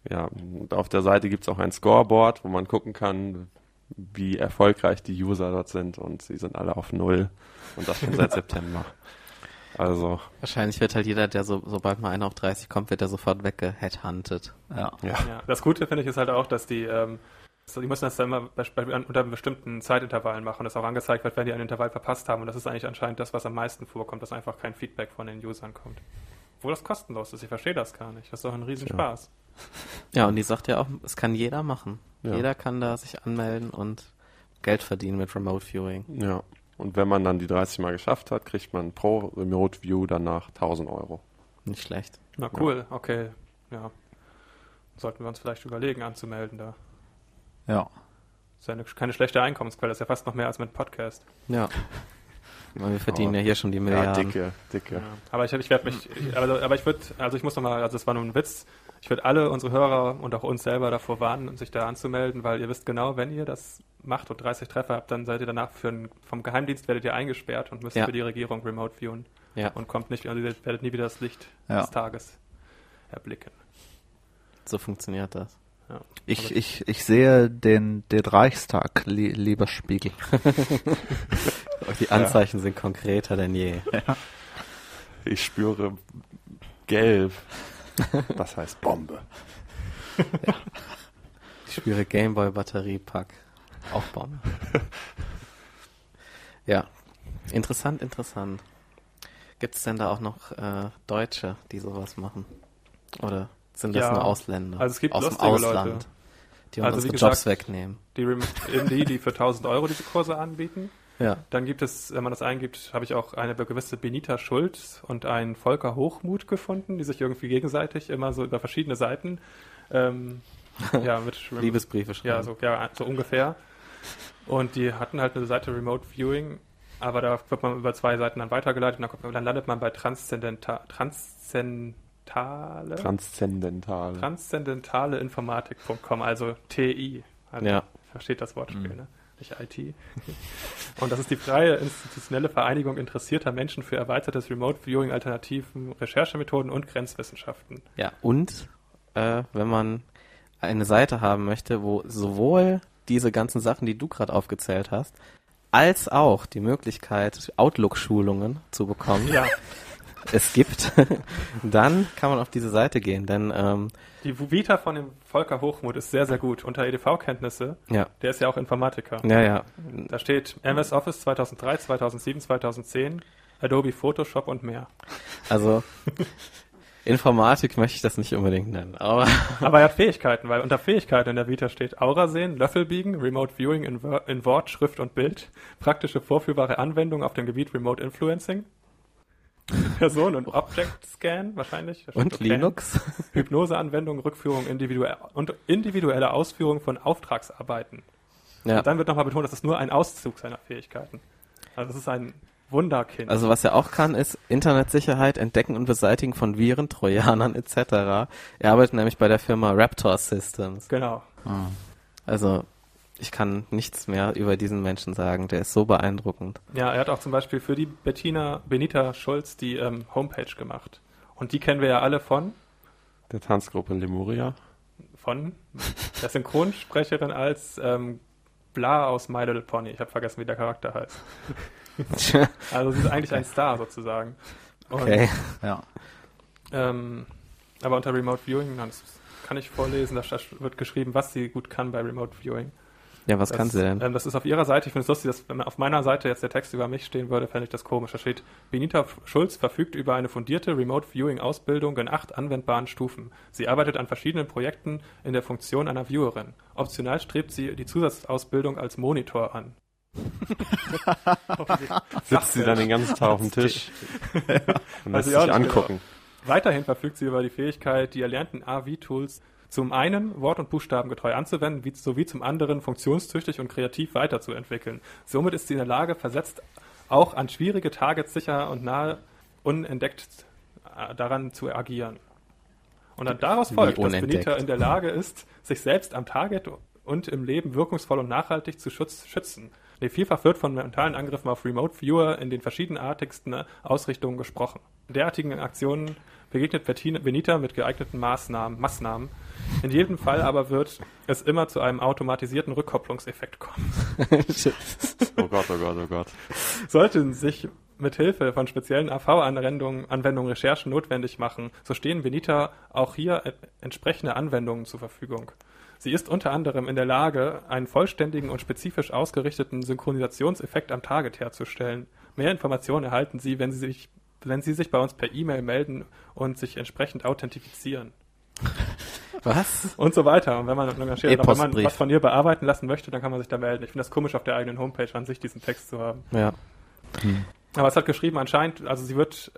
Ja, und auf der Seite gibt's auch ein Scoreboard, wo man gucken kann, wie erfolgreich die User dort sind und sie sind alle auf Null und das schon seit September. Also, wahrscheinlich wird halt jeder, der so, sobald mal einer auf 30 kommt, wird er sofort weggeheadhuntet. Ja. ja. Ja. Das Gute finde ich ist halt auch, dass die, ähm, so, die müssen das dann immer unter bestimmten Zeitintervallen machen, dass auch angezeigt wird, wenn die ein Intervall verpasst haben. Und das ist eigentlich anscheinend das, was am meisten vorkommt, dass einfach kein Feedback von den Usern kommt. Wo das kostenlos ist, ich verstehe das gar nicht. Das ist doch ein Riesenspaß. Ja, und die sagt ja auch, es kann jeder machen. Ja. Jeder kann da sich anmelden und Geld verdienen mit Remote Viewing. Ja. Und wenn man dann die 30 Mal geschafft hat, kriegt man pro Remote View danach 1000 Euro. Nicht schlecht. Na cool, okay. Ja. Sollten wir uns vielleicht überlegen, anzumelden da. Ja. ist ja eine, keine schlechte Einkommensquelle, das ist ja fast noch mehr als mit Podcast. Ja. Weil wir verdienen Aber- ja hier schon die Ja, Milliarden. dicke, dicke. Ja. Aber ich, ich werde mich, ich, aber, aber ich würde, also ich muss nochmal, also es war nur ein Witz, ich würde alle unsere Hörer und auch uns selber davor warnen, sich da anzumelden, weil ihr wisst genau, wenn ihr das macht und 30 Treffer habt, dann seid ihr danach für ein, vom Geheimdienst werdet ihr eingesperrt und müsst Ja. für die Regierung remote viewen Ja, und kommt nicht, also ihr werdet nie wieder das Licht Ja. des Tages erblicken. so funktioniert das. Ja. Ich, ich, ich sehe den, den Reichstag, li lieber Spiegel. Die Anzeichen sind konkreter denn je. Ich spüre gelb. Das heißt Bombe. Ich spüre Gameboy Batteriepack. Auch Bombe. ja. Interessant, interessant. Gibt es denn da auch noch äh, Deutsche, die sowas machen? Oder sind das Ja. nur Ausländer? Also es gibt aus dem Ausland, Leute. die uns Also unsere gesagt- Jobs wegnehmen. Die, die, die für 1000 Euro diese Kurse anbieten. Ja. Dann gibt es, wenn man das eingibt, habe ich auch eine gewisse Benita Schulz und einen Volker Hochmut gefunden, die sich irgendwie gegenseitig immer so über verschiedene Seiten ähm, ja, mit Liebesbriefe schreiben. ja, so, ja, so ungefähr. Und die hatten halt eine Seite Remote Viewing, aber da wird man über zwei Seiten dann weitergeleitet und dann, kommt dann landet man bei Transzendenta Transzendentale, Transzendental. transzendentaleinformatik.com, also TI. Also Ja. Versteht das Wortspiel, ne? Nicht IT. Und das ist die freie institutionelle Vereinigung interessierter Menschen für erweitertes Remote Viewing, Alternativen, Recherchemethoden und Grenzwissenschaften. Ja, und äh, wenn man eine Seite haben möchte, wo sowohl diese ganzen Sachen, die du gerade aufgezählt hast, als auch die Möglichkeit, Outlook-Schulungen zu bekommen, Ja, es gibt, dann kann man auf diese Seite gehen. Denn ähm, die Vita von dem Volker Hochmuth ist sehr, sehr gut. Unter EDV-Kenntnisse, ja, der ist ja auch Informatiker. ja, ja, Da steht MS Office 2003, 2007, 2010, Adobe Photoshop und mehr. also Informatik möchte ich das nicht unbedingt nennen, aber Aber er hat Fähigkeiten, weil unter Fähigkeiten in der Vita steht Aura sehen, Löffel biegen, Remote Viewing in, Wor- in Wort, Schrift und Bild, praktische vorführbare Anwendungen auf dem Gebiet Remote Influencing, Person- und Object Scan wahrscheinlich. und okay. Linux. Hypnoseanwendung, Rückführung individuell und individuelle Ausführung von Auftragsarbeiten. Ja, Und dann wird nochmal betont, das ist nur ein Auszug seiner Fähigkeiten. Also es ist ein Wunderkind. Also was er auch kann, ist Internetsicherheit, Entdecken und Beseitigen von Viren, Trojanern etc. Er arbeitet nämlich bei der Firma Raptor Systems. genau. Ah. Also ich kann nichts mehr über diesen Menschen sagen. Der ist so beeindruckend. Ja, er hat auch zum Beispiel für die Bettina Benita Schulz die ähm, Homepage gemacht. Und die kennen wir ja alle von, Der Tanzgruppe Lemuria. von der Synchronsprecherin als ähm, Bla aus My Little Pony. Ich habe vergessen, wie der Charakter heißt. Also sie ist eigentlich ein Star sozusagen. Und, okay. Ja. Ähm, aber unter Remote Viewing, das kann ich vorlesen, da wird geschrieben, was sie gut kann bei Remote Viewing. Ja, was das, kann sie denn? Ähm, das ist auf ihrer Seite. Ich finde es lustig, dass wenn auf meiner Seite jetzt der Text über mich stehen würde, fände ich das komisch. Da steht, Benita Schulz verfügt über eine fundierte Remote Viewing Ausbildung in acht anwendbaren Stufen. Sie arbeitet an verschiedenen Projekten in der Funktion einer Viewerin. Optional strebt sie die Zusatzausbildung als Monitor an. Sitzt sie dann den ganzen Tag auf dem Tisch und lässt sich nicht angucken. Weiterhin verfügt sie über die Fähigkeit, die erlernten AV-Tools zum einen wort- und buchstabengetreu anzuwenden, wie, sowie zum anderen funktionstüchtig und kreativ weiterzuentwickeln. Somit ist sie in der Lage, versetzt auch an schwierige Targets sicher und nahe unentdeckt äh, daran zu agieren. Und dann daraus folgt, dass? Benita in der Lage ist, sich selbst am Target und im Leben wirkungsvoll und nachhaltig zu schützen. Nee, vielfach wird von mentalen Angriffen auf Remote Viewer in den verschiedenartigsten Ausrichtungen gesprochen. Derartigen Aktionen begegnet Benita mit geeigneten Maßnahmen, Maßnahmen. In jedem Fall aber wird es immer zu einem automatisierten Rückkopplungseffekt kommen. Oh Gott, oh Gott, oh Gott. Sollten sich mit Hilfe von speziellen AV-Anwendungen Anwendungen Recherchen notwendig machen, so stehen Benita auch hier entsprechende Anwendungen zur Verfügung. Sie ist unter anderem in der Lage, einen vollständigen und spezifisch ausgerichteten Synchronisationseffekt am Target herzustellen. Mehr Informationen erhalten Sie, wenn Sie sich, wenn Sie sich bei uns per E-Mail melden und sich entsprechend authentifizieren. Was? Und so weiter. Und wenn man engagiert, auch wenn man was von ihr bearbeiten lassen möchte, dann kann man sich da melden. Ich finde das komisch, auf der eigenen Homepage an sich diesen Text zu haben. Ja. Aber es hat geschrieben, anscheinend, also sie wird,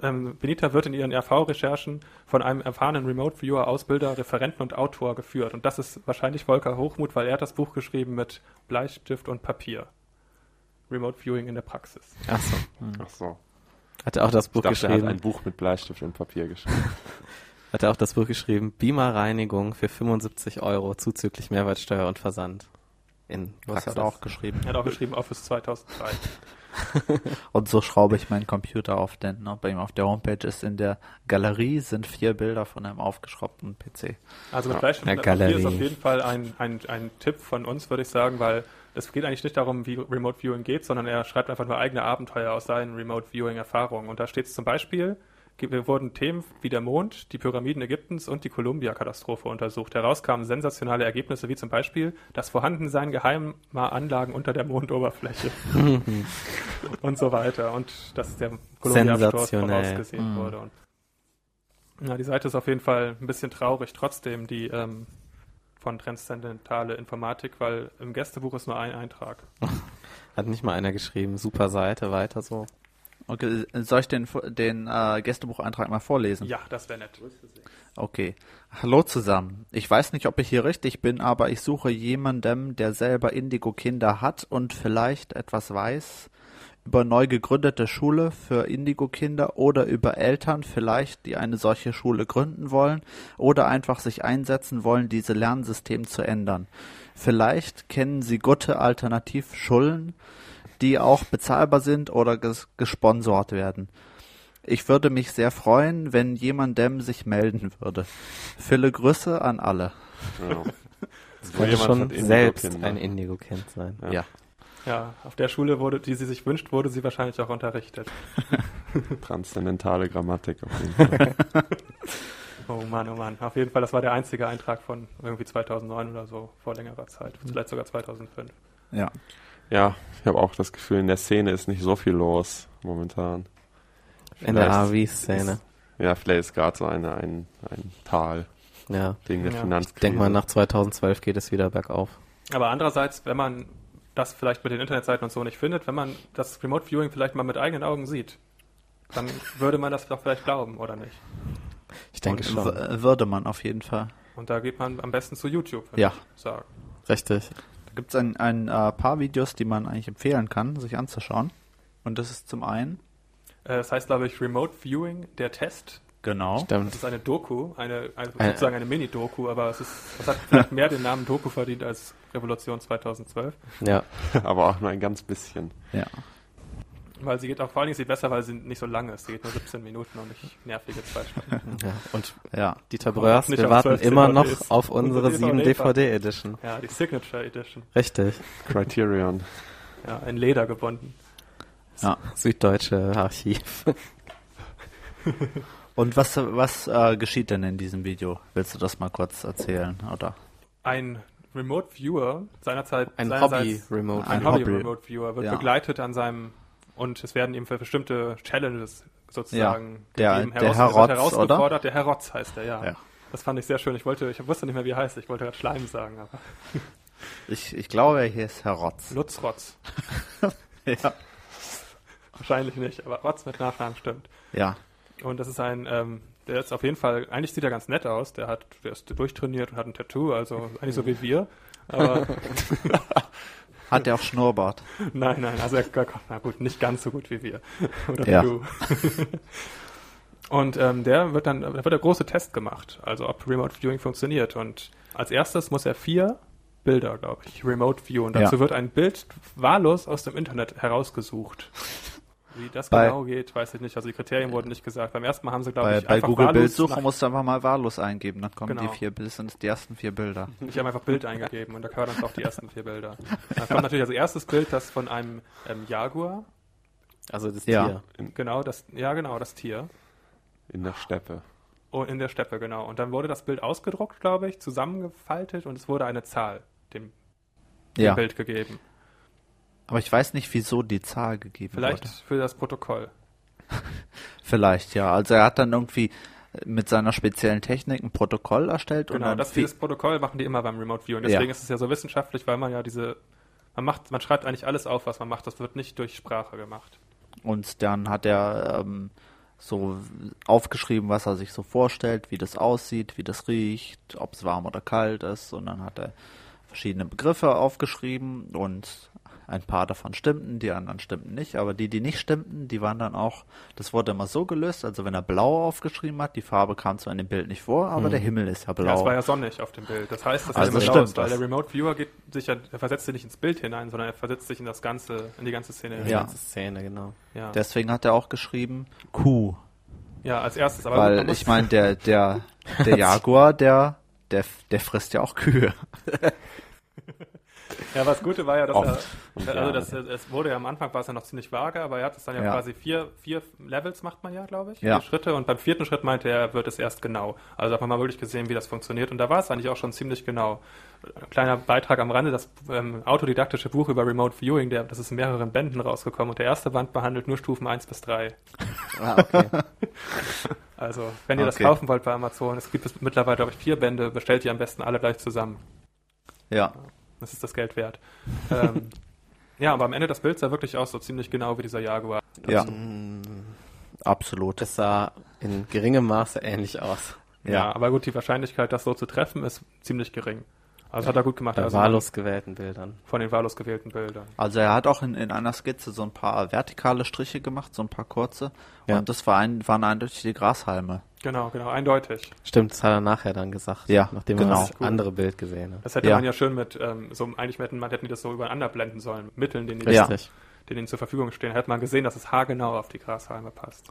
ähm, Benita wird in ihren RV-Recherchen von einem erfahrenen Remote-Viewer, Ausbilder, Referenten und Autor geführt. Und das ist wahrscheinlich Volker Hochmuth, weil er hat das Buch geschrieben mit Bleistift und Papier. Remote Viewing in der Praxis. Ach so. Ach so. Hat er auch das Ich Buch dachte, er hat ein geschrieben? Buch mit Bleistift und Papier geschrieben. Hat er auch das Buch geschrieben? Beamer-Reinigung für 75 Euro zuzüglich Mehrwertsteuer und Versand. In Was hat er auch geschrieben. Er hat auch geschrieben Office 2003. Und so schraube ich meinen Computer auf, denn ne, bei ihm auf der Homepage ist in der Galerie sind vier Bilder von einem aufgeschraubten PC. Also mit. Bleistift Ja, und Papier ist Galerie. auf jeden Fall ein, ein, ein Tipp von uns, würde ich sagen, weil es geht eigentlich nicht darum, wie Remote Viewing geht, sondern er schreibt einfach nur eigene Abenteuer aus seinen Remote Viewing Erfahrungen. Und da steht es zum Beispiel, ge- wurden Themen wie der Mond, die Pyramiden Ägyptens und die Columbia-Katastrophe untersucht. Heraus kamen sensationale Ergebnisse wie zum Beispiel das Vorhandensein geheimer Anlagen unter der Mondoberfläche und so weiter. Und dass der Columbia-Absturz vorausgesehen Mhm. wurde. Und ja, die Seite ist auf jeden Fall ein bisschen traurig, trotzdem die ähm, von Transzendentale Informatik, weil im Gästebuch ist nur ein Eintrag. Hat nicht mal einer geschrieben. Super Seite, weiter so. Okay, soll ich den, den äh, Gästebucheintrag mal vorlesen? Ja, das wäre nett. Okay. Hallo zusammen. Ich weiß nicht, ob ich hier richtig bin, aber ich suche jemandem, der selber Indigo-Kinder hat und vielleicht etwas weiß über neu gegründete Schule für Indigo-Kinder oder über Eltern vielleicht, die eine solche Schule gründen wollen oder einfach sich einsetzen wollen, diese Lernsystem zu ändern. Vielleicht kennen Sie gute Alternativschulen, die auch bezahlbar sind oder ges gesponsort werden. Ich würde mich sehr freuen, wenn jemandem sich melden würde. Viele Grüße an alle. Ja. Das So könnte jemand schon selbst ein Indigo-Kind sein. Ja. Ja. Ja, auf der Schule, wurde, die sie sich wünscht, wurde sie wahrscheinlich auch unterrichtet. Transzendentale Grammatik auf jeden Fall. Oh Mann, oh Mann. Auf jeden Fall, das war der einzige Eintrag von irgendwie 2009 oder so, vor längerer Zeit. Vielleicht sogar 2005. Ja. ja, ich habe auch das Gefühl, in der Szene ist nicht so viel los momentan. In der Vielleicht AV-Szene. Ja, vielleicht ist gerade so eine, ein, ein Tal Ja. wegen der Ja. Finanzkrise. Denk mal, nach 2012 geht es wieder bergauf. Aber andererseits, wenn man das vielleicht mit den Internetseiten und so nicht findet, wenn man das Remote Viewing vielleicht mal mit eigenen Augen sieht, dann würde man das doch vielleicht glauben, oder nicht? Ich denke W- schon. Würde man auf jeden Fall. Und da geht man am besten zu YouTube, würde Ja. ich sagen. Richtig. Da gibt es ein, ein äh, paar Videos, die man eigentlich empfehlen kann, sich anzuschauen. Und das ist zum einen, Äh, das heißt, glaube ich, Remote Viewing, der Test. Genau, Stimmt. Das ist eine Doku, eine, eine sozusagen eine Mini-Doku, aber es ist, es hat vielleicht mehr den Namen Doku verdient als Revolution 2012. Ja. Aber auch nur ein ganz bisschen. ja. Weil sie geht auch, vor allen Dingen ist sie besser, weil sie nicht so lang ist. Sie geht nur 17 Minuten und nicht nervige zwei Stunden. ja. Und Ja, Dieter Bröers, wir warten 12 immer noch DVDs. auf unsere Unsere 7 DVD. DVD-Edition. Ja, die Signature Edition. Richtig. Criterion. Ja, in Leder gebunden. ja. Süddeutsche Archiv. Und was, was äh, geschieht denn in diesem Video? Willst du das mal kurz erzählen, oder? Ein Remote Viewer, seinerzeit Ein seinerseits- Hobby-Remote. Ein ein Hobby, Hobby. Remote Viewer wird Ja. begleitet an seinem und es werden ihm für bestimmte Challenges sozusagen Der- gegeben. der heraus- Herr er wird Rotz, herausgefordert. Der Herr Rotz heißt er, ja. Ja. Das fand ich sehr schön. Ich wollte, ich wusste nicht mehr, wie er heißt. Ich wollte gerade Schleim sagen, aber Ich, ich glaube, hier ist Herr Rotz. Lutz Rotz. Ja. Wahrscheinlich nicht, aber Rotz mit Nachnamen stimmt. Ja, Und das ist ein, ähm, der ist auf jeden Fall, eigentlich sieht er ganz nett aus. Der hat, der ist durchtrainiert und hat ein Tattoo, also eigentlich so wie wir. Aber hat er auch Schnurrbart. nein, nein, also er, na gut, nicht ganz so gut wie wir. Oder Ja. wie du. Und ähm, der wird dann, da wird der große Test gemacht, also ob Remote Viewing funktioniert. Und als erstes muss er vier Bilder, glaube ich, Remote View. Und dazu Ja. wird ein Bild wahllos aus dem Internet herausgesucht. Wie das Bei- genau geht, weiß ich nicht. Also die Kriterien wurden nicht gesagt. Beim ersten Mal haben sie, glaube Bei, ich, bei einfach Google Bildsuche musst du einfach mal wahllos eingeben, dann kommen Genau. die vier Bilder, sind die ersten vier Bilder. Ich habe einfach Bild eingegeben und da kamen dann auch die ersten vier Bilder. Dann kommt natürlich als erstes Bild das von einem ähm, Jaguar. Also das Ja. Tier. Genau, das, ja genau, das Tier. In der Steppe. Oh, in der Steppe, genau. Und dann wurde das Bild ausgedruckt, glaube ich, zusammengefaltet und es wurde eine Zahl dem, dem Ja, Bild gegeben. Aber ich weiß nicht, wieso die Zahl gegeben Vielleicht wurde. für das Protokoll. Vielleicht, ja. Also er hat dann irgendwie mit seiner speziellen Technik ein Protokoll erstellt und Genau, dann das dieses Protokoll machen die immer beim Remote Viewing. Ja. Deswegen ist es ja so wissenschaftlich, weil man ja diese, man macht, man schreibt eigentlich alles auf, was man macht. Das wird nicht durch Sprache gemacht. Und dann hat er ähm, so aufgeschrieben, was er sich so vorstellt, wie das aussieht, wie das riecht, ob es warm oder kalt ist. Und dann hat er verschiedene Begriffe aufgeschrieben und ein paar davon stimmten, die anderen stimmten nicht. Aber die, die nicht stimmten, die waren dann auch, das wurde immer so gelöst, also wenn er blau aufgeschrieben hat, die Farbe kam zwar in dem Bild nicht vor, aber der Himmel ist ja blau. Ja, es war ja sonnig auf dem Bild. Das heißt, das Also ist stimmt aus, weil das. der Remote Viewer geht sich ja, er versetzt sich nicht ins Bild hinein, sondern er versetzt sich in das ganze, in die ganze Szene. Die Ja. ganze Szene, genau. ja. Deswegen hat er auch geschrieben Kuh. ja, als erstes. Aber Weil ich meine, der, der, der Jaguar, der, der, der frisst ja auch Kühe. Ja, was Gute war ja, dass Oft. Er, also das, es wurde ja am Anfang war es ja noch ziemlich vage, aber er hat es dann ja, Ja. quasi vier, vier Levels macht man ja, glaube ich, Ja. vier Schritte und beim vierten Schritt meinte er, wird es erst genau. Also hat man mal wirklich gesehen, wie das funktioniert und da war es eigentlich auch schon ziemlich genau. Ein kleiner Beitrag am Rande, das ähm, autodidaktische Buch über Remote Viewing, der, das ist in mehreren Bänden rausgekommen und der erste Band behandelt nur Stufen 1 bis 3. Ah, okay. Also, wenn ihr das Okay. kaufen wollt bei Amazon, es gibt es mittlerweile, glaube ich, vier Bände, bestellt die am besten alle gleich zusammen. Ja. Das ist das Geld wert. ähm, ja, aber am Ende das Bild sah wirklich aus, so ziemlich genau wie dieser Jaguar. Ja, Mm, absolut. Das sah in geringem Maße ähnlich aus. Ja. Ja. aber gut, die Wahrscheinlichkeit, das so zu treffen, ist ziemlich gering. Also hat er gut gemacht. Bei also wahllos gewählten Bildern. Von den wahllos gewählten Bildern. Also er hat auch in, in einer Skizze so ein paar vertikale Striche gemacht, so ein paar kurze. Ja. Und das war ein, waren eindeutig die Grashalme. Genau, genau, eindeutig. Stimmt, das hat er nachher dann gesagt. Ja, nachdem genau. er das andere Bild gesehen hat. Das hätte Ja. man ja schön mit, ähm, so eigentlich hätten, man hätten die das so übereinander blenden sollen, mit Mitteln, denen die, Ja. Die ihnen zur Verfügung stehen. Hätte man gesehen, dass es haargenau auf die Grashalme passt.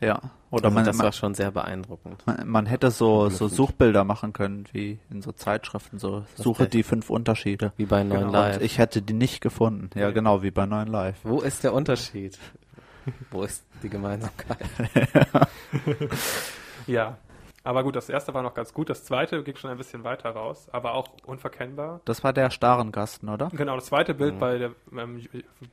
Ja. Oder Also man, das man, war schon sehr beeindruckend. man, man hätte so, so Suchbilder machen können, wie in so Zeitschriften, so suche Richtig. die fünf Unterschiede. Wie bei Neuen Genau. Live. Und ich hätte die nicht gefunden. Ja, Nee. genau, wie bei 9 Live. Wo ist der Unterschied? Wo ist die Gemeinsamkeit? Ja. Aber gut, das erste war noch ganz gut. Das zweite ging schon ein bisschen weiter raus, aber auch unverkennbar. Das war der Starenkasten, oder? Genau, das zweite Bild Mhm. bei der ähm,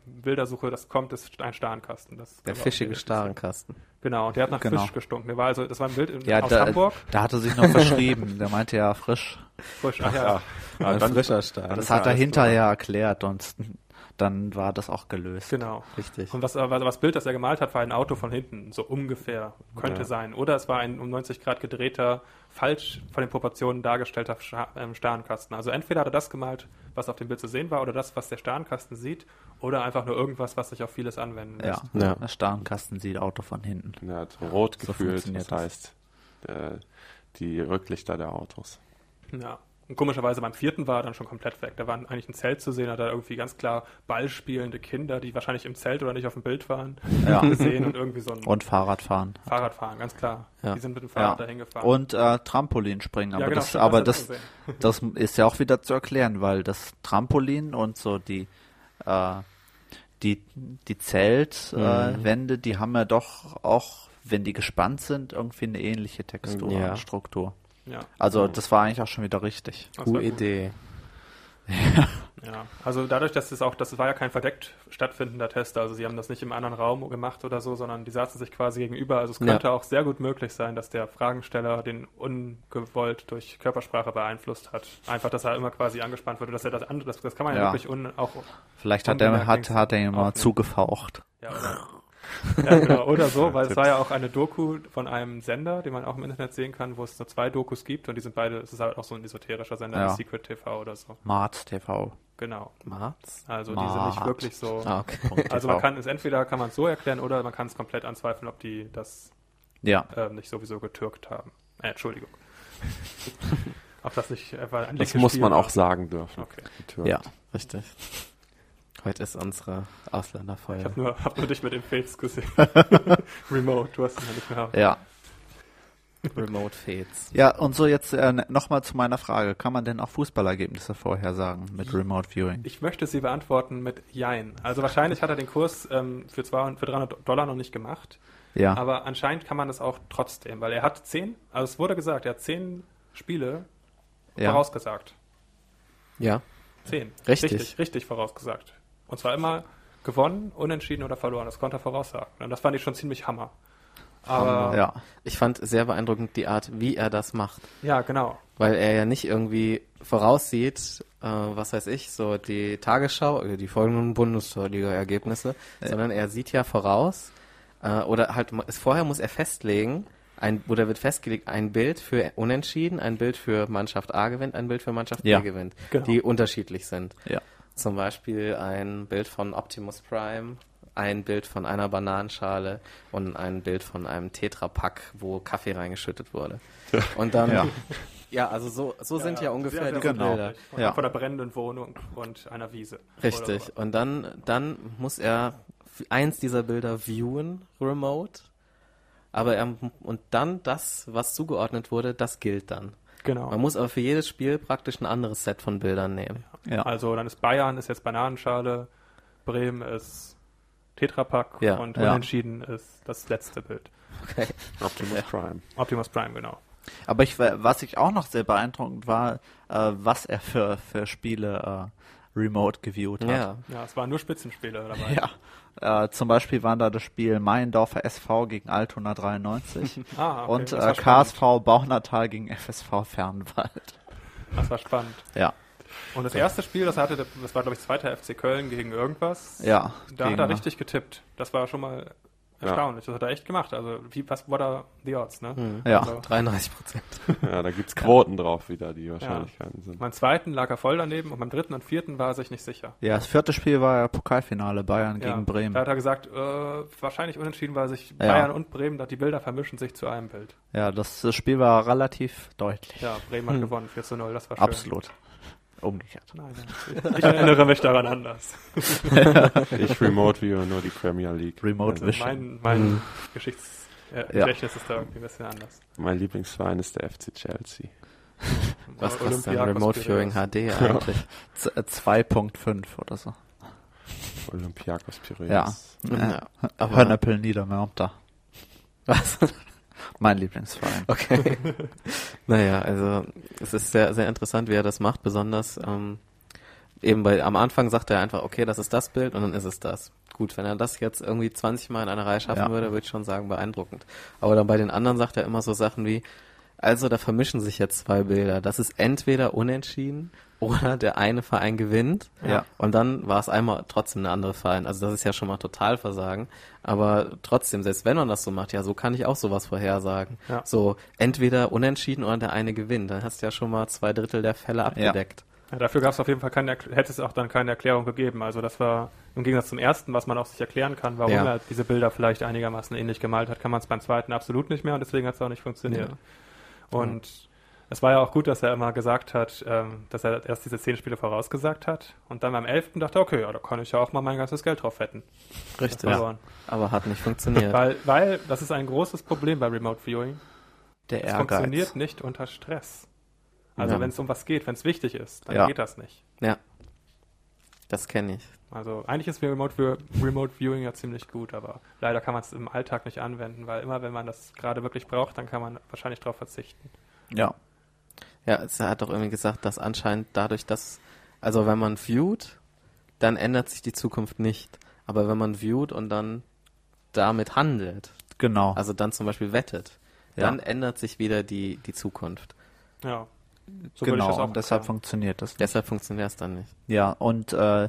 Bildersuche, das kommt, ist ein Starnkasten. Das Der fischige. Starenkasten. Genau, und der hat nach Genau. Fisch gestunken. Der war also, das war ein Bild in, Ja, aus da, Hamburg. da hat er sich noch verschrieben. Der meinte ja frisch. Frisch, ach ja. Ah, Ein dann, frischer Staren. Das ja hat er hinterher erklärt und dann war das auch gelöst. Genau. Richtig. Und was, aber das Bild, das er gemalt hat, war ein Auto von hinten, so ungefähr, könnte Ja. sein. Oder es war ein um 90 Grad gedrehter falsch von den Proportionen dargestellter Scha ähm, Sternkasten. Also entweder hat er das gemalt, was auf dem Bild zu sehen war, oder das, was der Sternkasten sieht, oder einfach nur irgendwas, was sich auf vieles anwenden lässt. Ja, Ja. der Starnkasten sieht Auto von hinten. Er hat rot So gefühlt, funktioniert das heißt, äh, die Rücklichter der Autos. Ja. Und komischerweise beim vierten war er dann schon komplett weg. Da war eigentlich ein Zelt zu sehen, hat er irgendwie ganz klar ballspielende Kinder, die wahrscheinlich im Zelt oder nicht auf dem Bild waren, Ja. gesehen und irgendwie so ein Und Fahrradfahren. Fahrradfahren, ganz klar. Ja. Die sind mit dem Fahrrad Ja. dahin gefahren. Und äh, Trampolinspringen. Aber, ja, genau, das, stimmt, aber er das, das ist ja auch wieder zu erklären, weil das Trampolin und so die, äh, die, die Zeltwände, äh, Wände, die haben ja doch auch, wenn die gespannt sind, irgendwie eine ähnliche Textur Ja. und Struktur. Ja. Also das war eigentlich auch schon wieder richtig. Das Gute gut. Idee. Ja, also dadurch, dass es auch, das war ja kein verdeckt stattfindender Test, also sie haben das nicht im anderen Raum gemacht oder so, sondern die saßen sich quasi gegenüber. Also es Ja. könnte auch sehr gut möglich sein, dass der Fragensteller den ungewollt durch Körpersprache beeinflusst hat. Einfach, dass er immer quasi angespannt wurde, dass er das andere, das, das kann man ja, Ja. wirklich un, auch, Vielleicht hat er, hat, hat er ihn mal aufnehmen. zugefaucht. ja, oder, ja, genau, oder so, weil es war ja auch eine Doku von einem Sender, den man auch im Internet sehen kann, wo es nur zwei Dokus gibt und die sind beide, es ist halt auch so ein esoterischer Sender, Ja. Secret TV oder so. Mart TV. Genau. Marz? Also die sind nicht Mart. wirklich so. Ah, okay. Also man kann es entweder kann man es so erklären oder man kann es komplett anzweifeln, ob die das Ja. äh, nicht sowieso getürkt haben. Äh, Entschuldigung. ob das nicht einfach ein Das muss Spiel man war. auch sagen dürfen. Okay. Getürkt. Ja, richtig. Heute ist unsere Ich Ausländerfolge. habe nur, hab nur dich mit den Fates gesehen. Remote, du hast ihn ja nicht mehr. Ja. Remote Fates. Ja, und so jetzt äh, nochmal zu meiner Frage. Kann man denn auch Fußballergebnisse vorhersagen mit Remote Viewing? Ich möchte sie beantworten mit Jein. Also wahrscheinlich hat er den Kurs ähm, für, 200, für 300 Dollar noch nicht gemacht, Ja. aber anscheinend kann man das auch trotzdem, weil er hat zehn, also es wurde gesagt, er hat zehn Spiele ja. vorausgesagt. Ja, Zehn. Richtig. Richtig, richtig vorausgesagt. Und zwar immer gewonnen, unentschieden oder verloren. Das konnte er voraussagen. Und das fand ich schon ziemlich Hammer. Aber Ja. ich fand sehr beeindruckend die Art, wie er das macht. ja, genau. Weil er ja nicht irgendwie voraussieht, äh, was weiß ich, so die Tagesschau, oder die folgenden Bundesliga-Ergebnisse, sondern er sieht ja voraus, äh, oder halt, es, vorher muss er festlegen, ein, oder wird festgelegt, ein Bild für Unentschieden, ein Bild für Mannschaft A gewinnt, ein Bild für Mannschaft Ja, B gewinnt, genau. die unterschiedlich sind. Ja. Zum Beispiel ein Bild von Optimus Prime, ein Bild von einer Bananenschale und ein Bild von einem Tetrapack, wo Kaffee reingeschüttet wurde. Und dann, ja, Ja. also so, so sind ja, ungefähr sehr, sehr diese genau. Bilder. Von, Ja. von einer brennenden Wohnung und einer Wiese. Richtig. Oder, Und dann, dann muss er eins dieser Bilder viewen, remote. Aber er, und dann das, was zugeordnet wurde, das gilt dann. Genau. Man muss aber für jedes Spiel praktisch ein anderes Set von Bildern nehmen. Ja. Also dann ist Bayern ist jetzt Bananenschale, Bremen ist Tetrapack Ja. und Ja. Unentschieden ist das letzte Bild. Okay. Optimus Prime. Optimus Prime, genau. Aber ich, was ich auch noch sehr beeindruckend war, äh, was er für, für Spiele äh, remote geviewt hat. Ja. Ja, es waren nur Spitzenspiele dabei. Ja. Äh, zum Beispiel waren da das Spiel Meiendorfer SV gegen Altona 93 Ah, okay, und äh, KSV. Baunatal gegen FSV Fernwald. Das war spannend. Ja, Und das erste Spiel, das hatte, das war glaube ich zweiter FC Köln gegen irgendwas. ja. Da hat er richtig getippt. Das war schon mal erstaunlich. Das hat er echt gemacht. Also, wie, was war da the odds, ne? Ja, Also, 33 Prozent. Ja, da gibt's Quoten drauf wieder, die Wahrscheinlichkeiten sind. beim zweiten lag er voll daneben und beim dritten und vierten war er sich nicht sicher. ja, das vierte Spiel war ja Pokalfinale Bayern Ja, gegen Bremen. Da hat er gesagt, äh, wahrscheinlich unentschieden, weil sich Ja. Bayern und Bremen, da die Bilder vermischen sich zu einem Bild. Ja, das, das Spiel war relativ deutlich. Ja, Bremen hat gewonnen, 4 zu 0, das war schön. Absolut. Umgekehrt. Nein, nein. Ich erinnere mich daran anders. Ich remote view nur die Premier League. Remote Also, Vision. Mein, mein Geschichts äh, Ja. Ist da irgendwie ein bisschen anders. mein Lieblingsverein ist der FC Chelsea. Was kostet denn Olympiakos Remote Viewing Piraeus. HD eigentlich? Äh, 2.5 oder so. Olympiakos Piraeus. Ja. Ja. Aber, Hörnepel Niedermörter. was? Mein Lieblingsverein. Okay. Naja, also es ist sehr, sehr interessant, wie er das macht, besonders ähm, eben bei am Anfang sagt er einfach, okay, das ist das Bild und dann ist es das. Gut, wenn er das jetzt irgendwie 20 Mal in einer Reihe schaffen Ja. würde, würde ich schon sagen, beeindruckend. Aber dann bei den anderen sagt er immer so Sachen wie, Also da vermischen sich jetzt zwei Bilder. Das ist entweder unentschieden oder der eine Verein gewinnt. Ja. Und dann war es einmal trotzdem eine andere Verein. Also das ist ja schon mal Totalversagen. Aber trotzdem, selbst wenn man das so macht, ja, so kann ich auch sowas vorhersagen. Ja. So entweder unentschieden oder der eine gewinnt. Dann hast du ja schon mal zwei Drittel der Fälle abgedeckt. Ja, dafür gab es auf jeden Fall keine, hätte es auch dann keine Erklärung gegeben. Also das war im Gegensatz zum ersten, was man auch sich erklären kann, warum Ja. er diese Bilder vielleicht einigermaßen ähnlich gemalt hat, kann man es beim zweiten absolut nicht mehr und deswegen hat es auch nicht funktioniert. Und es war ja auch gut, dass er immer gesagt hat, ähm, dass er erst diese zehn Spiele vorausgesagt hat und dann beim elften dachte, okay, ja, da kann ich ja auch mal mein ganzes Geld drauf wetten. Richtig. Verloren. Aber hat nicht funktioniert. Weil, weil das ist ein großes Problem bei Remote Viewing. Der Es Ehrgeiz. funktioniert nicht unter Stress. Also Ja. wenn es um was geht, wenn es wichtig ist, dann Ja. geht das nicht. ja. Das kenne ich. Also eigentlich ist Remote, View- Remote Viewing ja ziemlich gut, aber leider kann man es im Alltag nicht anwenden, weil immer wenn man das gerade wirklich braucht, dann kann man wahrscheinlich darauf verzichten. Ja. Ja, es hat doch irgendwie gesagt, dass anscheinend dadurch, dass, also wenn man viewt, dann ändert sich die Zukunft nicht. Aber wenn man viewt und dann damit handelt, Genau. also dann zum Beispiel wettet, Ja. dann ändert sich wieder die, die Zukunft. Ja. So genau. Und deshalb erklären. funktioniert das. Deshalb funktioniert es dann nicht. Ja, und äh,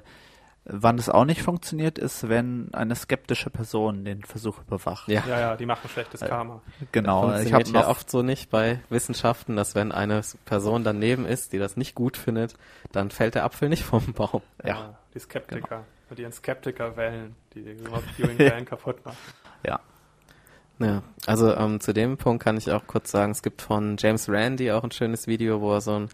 wann es auch nicht funktioniert, ist, wenn eine skeptische Person den Versuch überwacht. Ja. Ja, ja, die machen schlechtes Äh, Karma. Genau. Das Ich habe funktioniert ja oft so nicht bei Wissenschaften, dass wenn eine Person daneben ist, die das nicht gut findet, dann fällt der Apfel nicht vom Baum. Ja. Die Skeptiker. Mit ihren Skeptiker-Wellen, die die Remote Viewing-Wellen kaputt machen. ja. Ja, also ähm, zu dem Punkt kann ich auch kurz sagen, es gibt von James Randi auch ein schönes Video, wo er so ein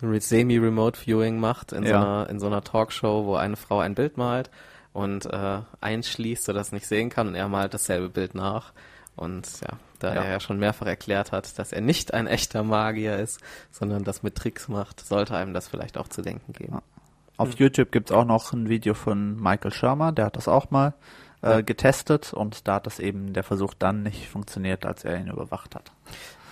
Semi-Remote-Viewing macht in, so Ja. einer, in so einer Talkshow, wo eine Frau ein Bild malt und äh, einschließt, sodass es nicht sehen kann und er malt dasselbe Bild nach. Und ja, da Ja. er ja schon mehrfach erklärt hat, dass er nicht ein echter Magier ist, sondern das mit Tricks macht, sollte einem das vielleicht auch zu denken geben. Ja. Auf YouTube gibt's auch noch ein Video von Michael Shermer, der hat das auch mal äh, getestet und da hat das eben der Versuch dann nicht funktioniert, als er ihn überwacht hat.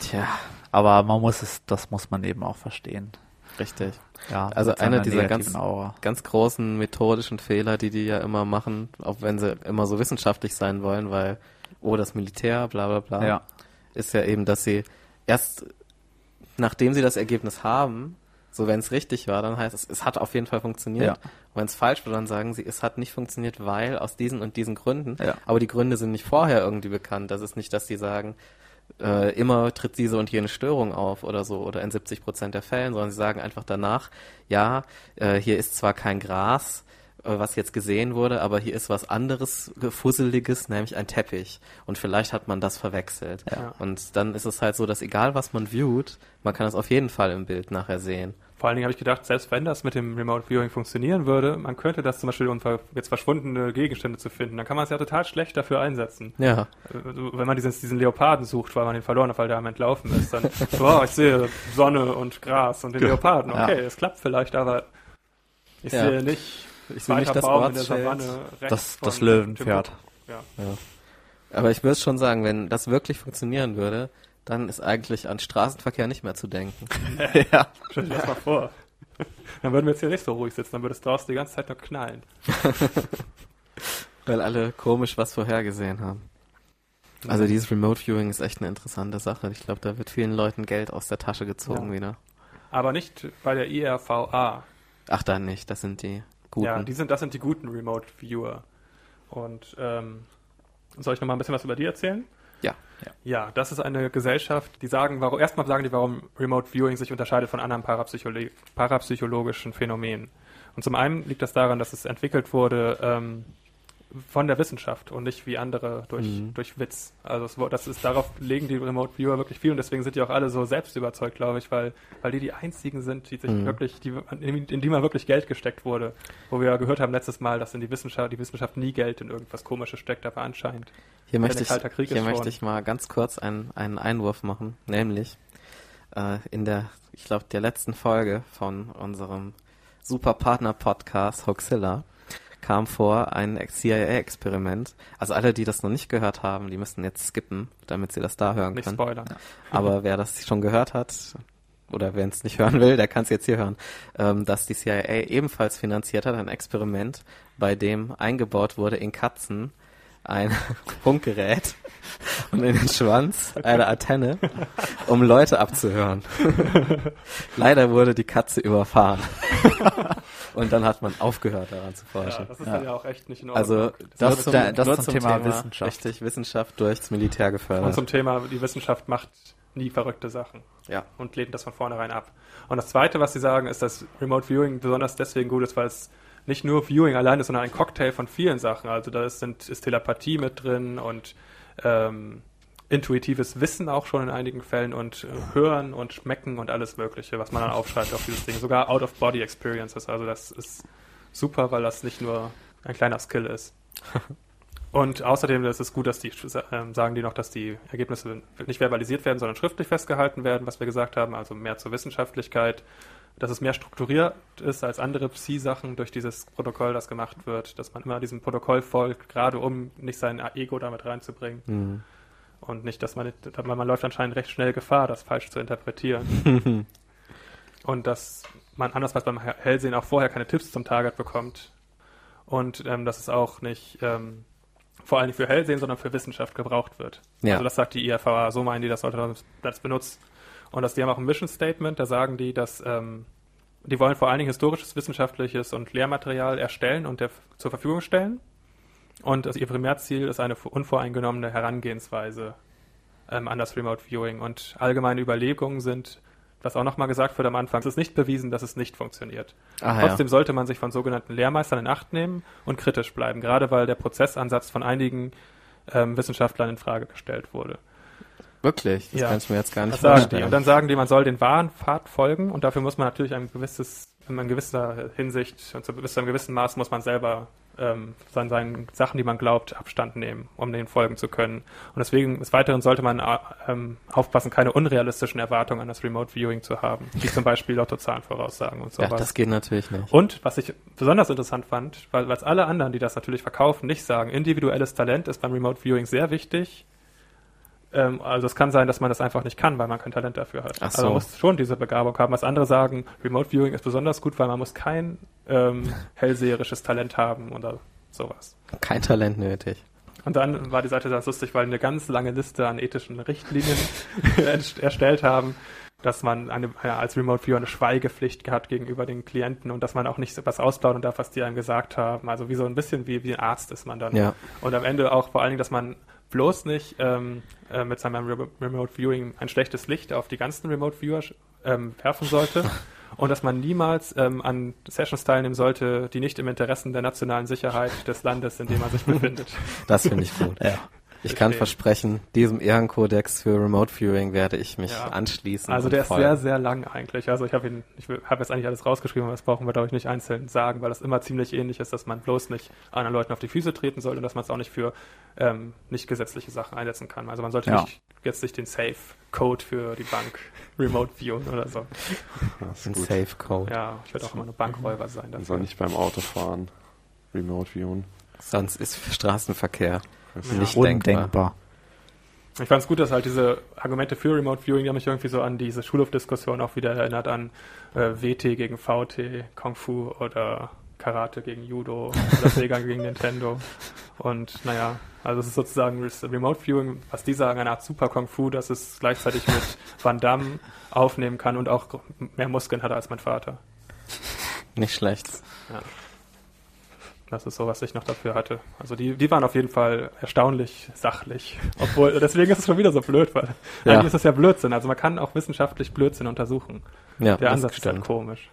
Tja, Aber man muss es, das muss man eben auch verstehen. Richtig. Ja, Also einer dieser ganz- Aura. ganz großen methodischen Fehler, die die ja immer machen, auch wenn sie immer so wissenschaftlich sein wollen, weil, oh, das Militär, bla bla bla, Ja, ist ja eben, dass sie erst, nachdem sie das Ergebnis haben, so wenn es richtig war, dann heißt es, es hat auf jeden Fall funktioniert. Ja. Und wenn es falsch war, dann sagen sie, es hat nicht funktioniert, weil aus diesen und diesen Gründen. Ja. Aber die Gründe sind nicht vorher irgendwie bekannt. Das ist nicht, dass die sagen, äh, immer tritt diese und jene Störung auf oder so oder in 70 Prozent der Fällen, sondern sie sagen einfach danach, ja, äh, hier ist zwar kein Gras, äh, was jetzt gesehen wurde, aber hier ist was anderes Fusseliges, nämlich ein Teppich. Und vielleicht hat man das verwechselt. Ja. Und dann ist es halt so, dass egal was man viewt, man kann es auf jeden Fall im Bild nachher sehen. Vor allen Dingen habe ich gedacht, selbst wenn das mit dem Remote Viewing funktionieren würde, man könnte das zum Beispiel, um jetzt verschwundene Gegenstände zu finden, dann kann man es ja total schlecht dafür einsetzen. Ja, Also, Wenn man diesen, diesen Leoparden sucht, weil man den verloren hat, weil der am Entlaufen ist, dann, wow, ich sehe Sonne und Gras und den Leoparden. Ja. Okay, es klappt vielleicht, aber ich Ja. sehe nicht, ich sehe nicht das Baum in der Ortsschild. Savanne rechts Das- das Löwenpferd. Ja. Aber ich würde schon sagen, wenn das wirklich funktionieren würde, dann ist eigentlich an Straßenverkehr nicht mehr zu denken. ja. Stell dir das mal vor. Dann würden wir jetzt hier nicht so ruhig sitzen, dann würde es draußen die ganze Zeit nur knallen. Weil alle komisch was vorhergesehen haben. Also dieses Remote Viewing ist echt eine interessante Sache. Ich glaube, da wird vielen Leuten Geld aus der Tasche gezogen Ja. wieder. Aber nicht bei der IRVA. Ach, dann nicht. Das sind die guten. Ja, die sind, das sind die guten Remote Viewer. Und ähm, soll ich noch mal ein bisschen was über die erzählen? Ja. Ja, das ist eine Gesellschaft, die sagen, warum, erstmal sagen die, warum Remote Viewing sich unterscheidet von anderen parapsycholo parapsychologischen Phänomenen. Und zum einen liegt das daran, dass es entwickelt wurde ähm, von der Wissenschaft und nicht wie andere durch, Mhm. durch Witz. Also es, das ist, darauf legen die Remote Viewer wirklich viel und deswegen sind die auch alle so selbst überzeugt, glaube ich, weil, weil die die einzigen sind, die sich Mhm. wirklich, die, in, in die mal wirklich Geld gesteckt wurde. Wo wir ja gehört haben letztes Mal, dass in die Wissenschaft, die Wissenschaft nie Geld in irgendwas Komisches steckt, aber anscheinend. Hier möchte ich, hier möchte ich mal ganz kurz einen, einen Einwurf machen. Nämlich äh, in der, ich glaube, der letzten Folge von unserem Superpartner-Podcast Hoaxilla kam vor ein CIA-Experiment. Also alle, die das noch nicht gehört haben, die müssen jetzt skippen, damit sie das da hören Nicht können. spoilern. Aber wer das schon gehört hat, oder wer es nicht hören will, der kann es jetzt hier hören, ähm, dass die CIA ebenfalls finanziert hat, ein Experiment, bei dem eingebaut wurde in Katzen ein Funkgerät und in den Schwanz eine Antenne, um Leute abzuhören. Leider wurde die Katze überfahren. und dann hat man aufgehört, daran zu Ja, forschen. das ist dann ja auch echt nicht in Ordnung. Also Das nur ist der- das nur zum Thema Wissenschaft. Richtig, Wissenschaft durchs Militär und gefördert. zum Thema, die Wissenschaft macht nie verrückte Sachen. Ja. und lehnt das von vornherein ab. Und das Zweite, was sie sagen, ist, dass Remote Viewing besonders deswegen gut ist, weil es nicht nur Viewing allein ist, sondern ein Cocktail von vielen Sachen. Also da ist, sind, ist Telepathie mit drin und ähm, intuitives Wissen auch schon in einigen Fällen und äh, Hören und Schmecken und alles Mögliche, was man dann aufschreibt auf dieses Ding. Sogar Out-of-Body-Experiences. Also das ist super, weil das nicht nur ein kleiner Skill ist. Und außerdem ist es gut, dass die ähm, sagen die noch, dass die Ergebnisse nicht verbalisiert werden, sondern schriftlich festgehalten werden, was wir gesagt haben, also mehr zur Wissenschaftlichkeit, dass es mehr strukturiert ist als andere Psi-Sachen durch dieses Protokoll, das gemacht wird, dass man immer diesem Protokoll folgt, gerade um nicht sein Ego damit reinzubringen. Mhm. Und nicht, dass man, man läuft anscheinend recht schnell Gefahr, das falsch zu interpretieren. und dass man anders als beim Hellsehen auch vorher keine Tipps zum Target bekommt. Und ähm, dass es auch nicht ähm, vor allem nicht für Hellsehen, sondern für Wissenschaft gebraucht wird. Ja. Also das sagt die IFVA, so meinen die, das sollte das, das benutzt. Und dass die haben auch ein Mission Statement, da sagen die, dass ähm, die wollen vor allen Dingen historisches, wissenschaftliches und Lehrmaterial erstellen und der, zur Verfügung stellen. Und dass ihr Primärziel ist eine unvoreingenommene Herangehensweise ähm, an das Remote Viewing. Und allgemeine Überlegungen sind, was auch nochmal gesagt wird am Anfang, es ist nicht bewiesen, dass es nicht funktioniert. Ah, ja. Trotzdem sollte man sich von sogenannten Lehrmeistern in Acht nehmen und kritisch bleiben, gerade weil der Prozessansatz von einigen ähm, Wissenschaftlern in Frage gestellt wurde. Wirklich? Das Ja. kann ich mir jetzt gar nicht Das sagen vorstellen. Und dann sagen die, man soll den wahren Pfad folgen und dafür muss man natürlich ein gewisses, in gewisser Hinsicht und zu bis zu einem gewissen Maß muss man selber ähm, von seinen Sachen, die man glaubt, Abstand nehmen, um denen folgen zu können. Und deswegen, des Weiteren sollte man äh, ähm, aufpassen, keine unrealistischen Erwartungen an das Remote Viewing zu haben, wie zum Beispiel Lottozahlenvoraussagen und ja, sowas. das geht natürlich nicht. Und was ich besonders interessant fand, weil es alle anderen, die das natürlich verkaufen, nicht sagen, individuelles Talent ist beim Remote Viewing sehr wichtig. Ähm, also es kann sein, dass man das einfach nicht kann, weil man kein Talent dafür hat. Ach Also so. man muss schon diese Begabung haben. Was andere sagen, Remote Viewing ist besonders gut, weil man muss kein ähm, hellseherisches Talent haben oder sowas. Kein Talent nötig. Und dann war die Seite ganz lustig, weil eine ganz lange Liste an ethischen Richtlinien erst- erstellt haben, dass man eine, ja, als Remote Viewer eine Schweigepflicht hat gegenüber den Klienten und dass man auch nicht so was ausplaudern darf, was die einem gesagt haben. Also wie so ein bisschen wie, wie ein Arzt ist man dann. Ja. Und am Ende auch vor allen Dingen, dass man bloß nicht ähm, äh, mit seinem Re Remote Viewing ein schlechtes Licht auf die ganzen Remote Viewer ähm, werfen sollte. Und dass man niemals ähm, an Sessions teilnehmen sollte, die nicht im Interessen der nationalen Sicherheit des Landes, in dem man sich befindet. Das finde ich gut. Ja. Ich kann versprechen, diesem Ehrenkodex für Remote Viewing werde ich mich Ja. anschließen. Also der ist folgen. sehr, sehr lang eigentlich. Also ich habe ihn, ich habe jetzt eigentlich alles rausgeschrieben, aber das brauchen wir, glaube ich, nicht einzeln sagen, weil das immer ziemlich ähnlich ist, dass man bloß nicht anderen Leuten auf die Füße treten soll und dass man es auch nicht für ähm, nicht gesetzliche Sachen einsetzen kann. Also man sollte Ja. nicht jetzt nicht den Safe-Code für die Bank remote viewen oder so. Das ein ist gut. Safe Code. Ja, ich werde auch immer eine Bankräuber sein. Man Dafür. soll nicht beim Autofahren Remote viewen. Sonst ist Straßenverkehr Das Ja. nicht denkbar. Undenkbar. Ich fand es gut, dass halt diese Argumente für Remote Viewing, die haben mich irgendwie so an diese Schulhofdiskussion auch wieder erinnert an äh, WT gegen VT, Kung Fu oder Karate gegen Judo oder Sega gegen Nintendo. Und naja, also es ist sozusagen Remote Viewing, was die sagen, eine Art Super Kung Fu, dass es gleichzeitig mit Van Damme aufnehmen kann und auch mehr Muskeln hat als mein Vater. Nicht schlecht. Das ist so, was ich noch dafür hatte. Also die, die waren auf jeden Fall erstaunlich sachlich. Obwohl, deswegen ist es schon wieder so blöd, weil Ja. eigentlich ist es ja Blödsinn. Also man kann auch wissenschaftlich Blödsinn untersuchen. Ja, Der Ansatz ist stimmt. komisch.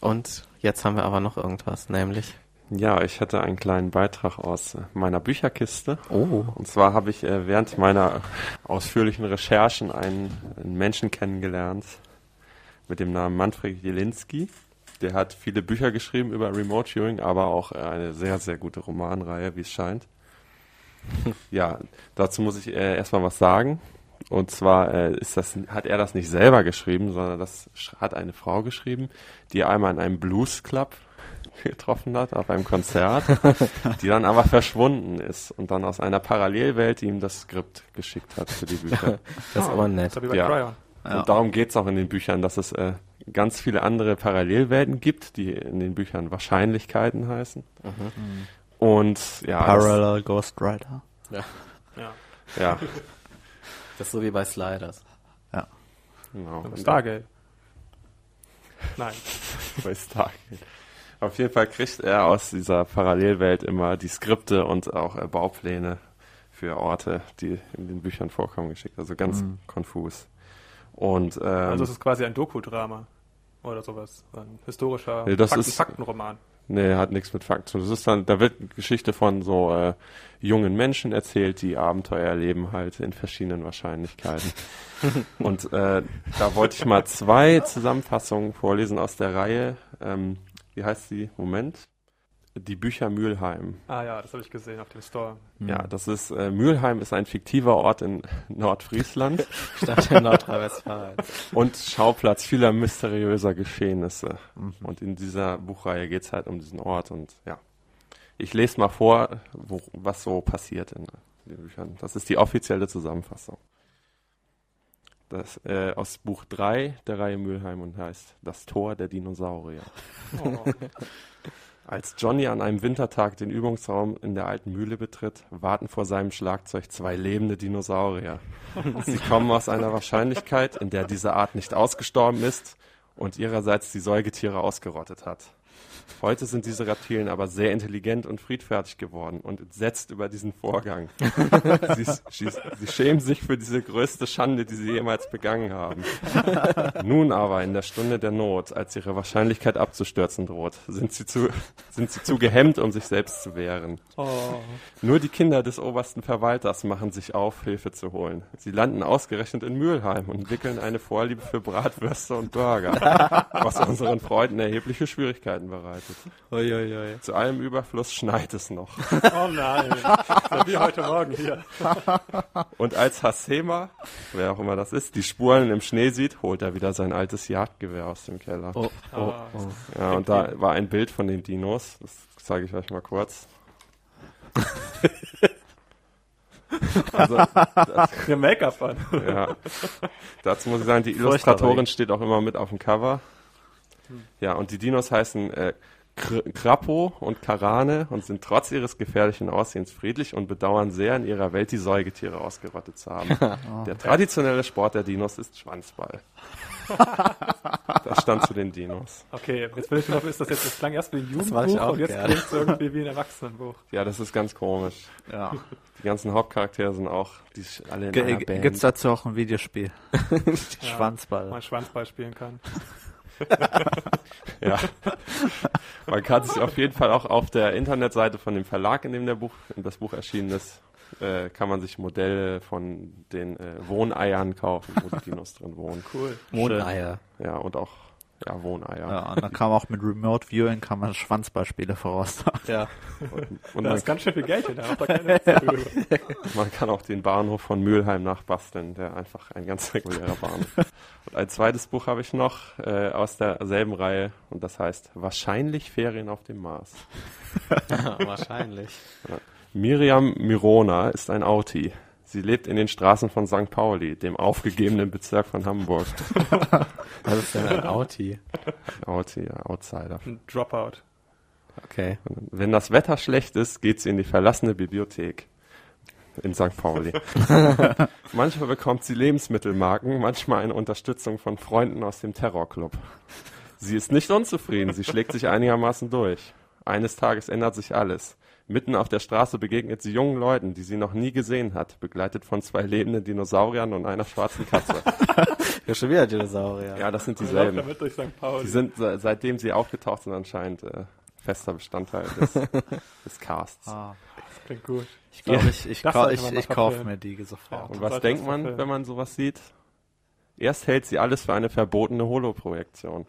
Und jetzt haben wir aber noch irgendwas, nämlich. Ja, ich hätte einen kleinen Beitrag aus meiner Bücherkiste. Oh. Und zwar habe ich äh, während meiner ausführlichen Recherchen einen, einen Menschen kennengelernt mit dem Namen Manfred Jelinski. Der hat viele Bücher geschrieben über Remote Viewing, aber auch äh, eine sehr, sehr gute Romanreihe, wie es scheint. ja, dazu muss ich äh, erstmal was sagen. Und zwar äh, ist das, hat er das nicht selber geschrieben, sondern das hat eine Frau geschrieben, die er einmal in einem Blues Club getroffen hat, auf einem Konzert, die dann aber verschwunden ist und dann aus einer Parallelwelt ihm das Skript geschickt hat für die Bücher. Das ist aber nett. Ja. Und darum geht's auch in den Büchern, dass es äh, ganz viele andere Parallelwelten gibt, die in den Büchern Wahrscheinlichkeiten heißen. Und ja, Parallel Ghost Rider. Ja. das, ja, Das ist so wie bei Sliders. Ja. genau. Stargate. Nein. bei Stargate. Auf jeden Fall kriegt er aus dieser Parallelwelt immer die Skripte und auch äh, Baupläne für Orte, die in den Büchern vorkommen, geschickt. Also ganz Mhm. konfus. Und ähm, Also es ist quasi ein Doku-Drama. Oder sowas. Ein historischer Nee, das Fakten ist- Faktenroman. Nee, hat nichts mit Fakten zu tun. Das ist dann, da wird Geschichte von so äh, jungen Menschen erzählt, die Abenteuer erleben halt in verschiedenen Wahrscheinlichkeiten. Und äh, da wollte ich mal zwei Zusammenfassungen vorlesen aus der Reihe. Ähm, wie heißt die? Moment. Die Bücher Mülheim. Ah ja, das habe ich gesehen auf dem Store. Ja, das ist äh, Mülheim ist ein fiktiver Ort in Nordfriesland Stadt in Nordrhein-Westfalen. und Schauplatz vieler mysteriöser Geschehnisse. Und in dieser Buchreihe geht's halt um diesen Ort und ja. Ich lese mal vor, wo, was so passiert in den Büchern. Das ist die offizielle Zusammenfassung. Das äh, aus Buch 3 der Reihe Mülheim und heißt Das Tor der Dinosaurier. Oh. Als Johnny an einem Wintertag den Übungsraum in der alten Mühle betritt, warten vor seinem Schlagzeug zwei lebende Dinosaurier. Sie kommen aus einer Wahrscheinlichkeit, in der diese Art nicht ausgestorben ist und ihrerseits die Säugetiere ausgerottet hat. Heute sind diese Reptilien aber sehr intelligent und friedfertig geworden und entsetzt über diesen Vorgang. sie, sie, sie schämen sich für diese größte Schande, die sie jemals begangen haben. Nun aber in der Stunde der Not, als ihre Wahrscheinlichkeit abzustürzen droht, sind sie zu, sind sie zu gehemmt, um sich selbst zu wehren. Oh. Nur die Kinder des obersten Verwalters machen sich auf, Hilfe zu holen. Sie landen ausgerechnet in Mülheim und entwickeln eine Vorliebe für Bratwürste und Burger, was unseren Freunden erhebliche Schwierigkeiten bereitet. Uiuiui. Zu allem Überfluss schneit es noch. oh nein. So wie heute Morgen hier. Und als Hasema, wer auch immer das ist, die Spuren im Schnee sieht, holt er wieder sein altes Jagdgewehr aus dem Keller. Oh, oh, Ah. oh. Ja, und da war ein Bild von den Dinos. Das zeige ich euch mal kurz. also, Eine Make-up an. ja. Dazu muss ich sagen, die. Illustratorin steht auch immer mit auf dem Cover. Ja, und die Dinos heißen äh, Kr Krappo und Karane und sind trotz ihres gefährlichen Aussehens friedlich und bedauern sehr, in ihrer Welt die Säugetiere ausgerottet zu haben. Der traditionelle Sport der Dinos ist Schwanzball. das stand zu den Dinos. Okay, jetzt will ich noch, ist das jetzt, das klang erst wie ein Jugendbuch und jetzt klingt es irgendwie wie ein Erwachsenenbuch. Ja, das ist ganz komisch. Ja. Die ganzen Hauptcharaktere sind auch die alle in einer G Band. gibt's dazu auch ein Videospiel? Schwanzball. Man Schwanzball spielen kann. Ja. Man kann sich auf jeden Fall auch auf der Internetseite von dem Verlag, in dem der Buch, in das Buch erschienen ist, äh, kann man sich Modelle von den äh, Wohneiern kaufen, wo die Dinos drin wohnen. Cool. Mondeier. Ja, und auch ja, Wohneier. Ja, und dann kam auch mit Remote Viewing kann man Schwanzballspiele voraussagen. Ja. Und, und Da man, ist ganz schön viel Geld da keine Witze drüber. man kann auch den Bahnhof von Mülheim nachbasteln, der einfach ein ganz regulärer Bahnhof. Und ein zweites Buch habe ich noch äh, aus derselben Reihe und das heißt Wahrscheinlich Ferien auf dem Mars. Wahrscheinlich. Miriam Mirona ist ein Auti. Sie lebt in den Straßen von St. Pauli, dem aufgegebenen Bezirk von Hamburg. Was ist denn ein Auti? Auti, ja, Outsider. Ein Dropout. Okay. Wenn das Wetter schlecht ist, geht sie in die verlassene Bibliothek in St. Pauli. manchmal bekommt sie Lebensmittelmarken, manchmal eine Unterstützung von Freunden aus dem Terrorclub. Sie ist nicht unzufrieden, sie schlägt sich einigermaßen durch. Eines Tages ändert sich alles. Mitten auf der Straße begegnet sie jungen Leuten, die sie noch nie gesehen hat, begleitet von zwei lebenden Dinosauriern und einer schwarzen Katze. Ja, schon wieder Dinosaurier. Ja, das sind dieselben. damit durch St. Pauli. Die sind, se- seitdem sie aufgetaucht sind, anscheinend äh, fester Bestandteil des, des Casts. Ah, Klingt gut. ich glaube, ich, ich, Das ich, mal ich kaufe mir die sofort. Und Ja. was sollte denkt das man, wenn man sowas sieht? Erst hält sie alles für eine verbotene Holoprojektion.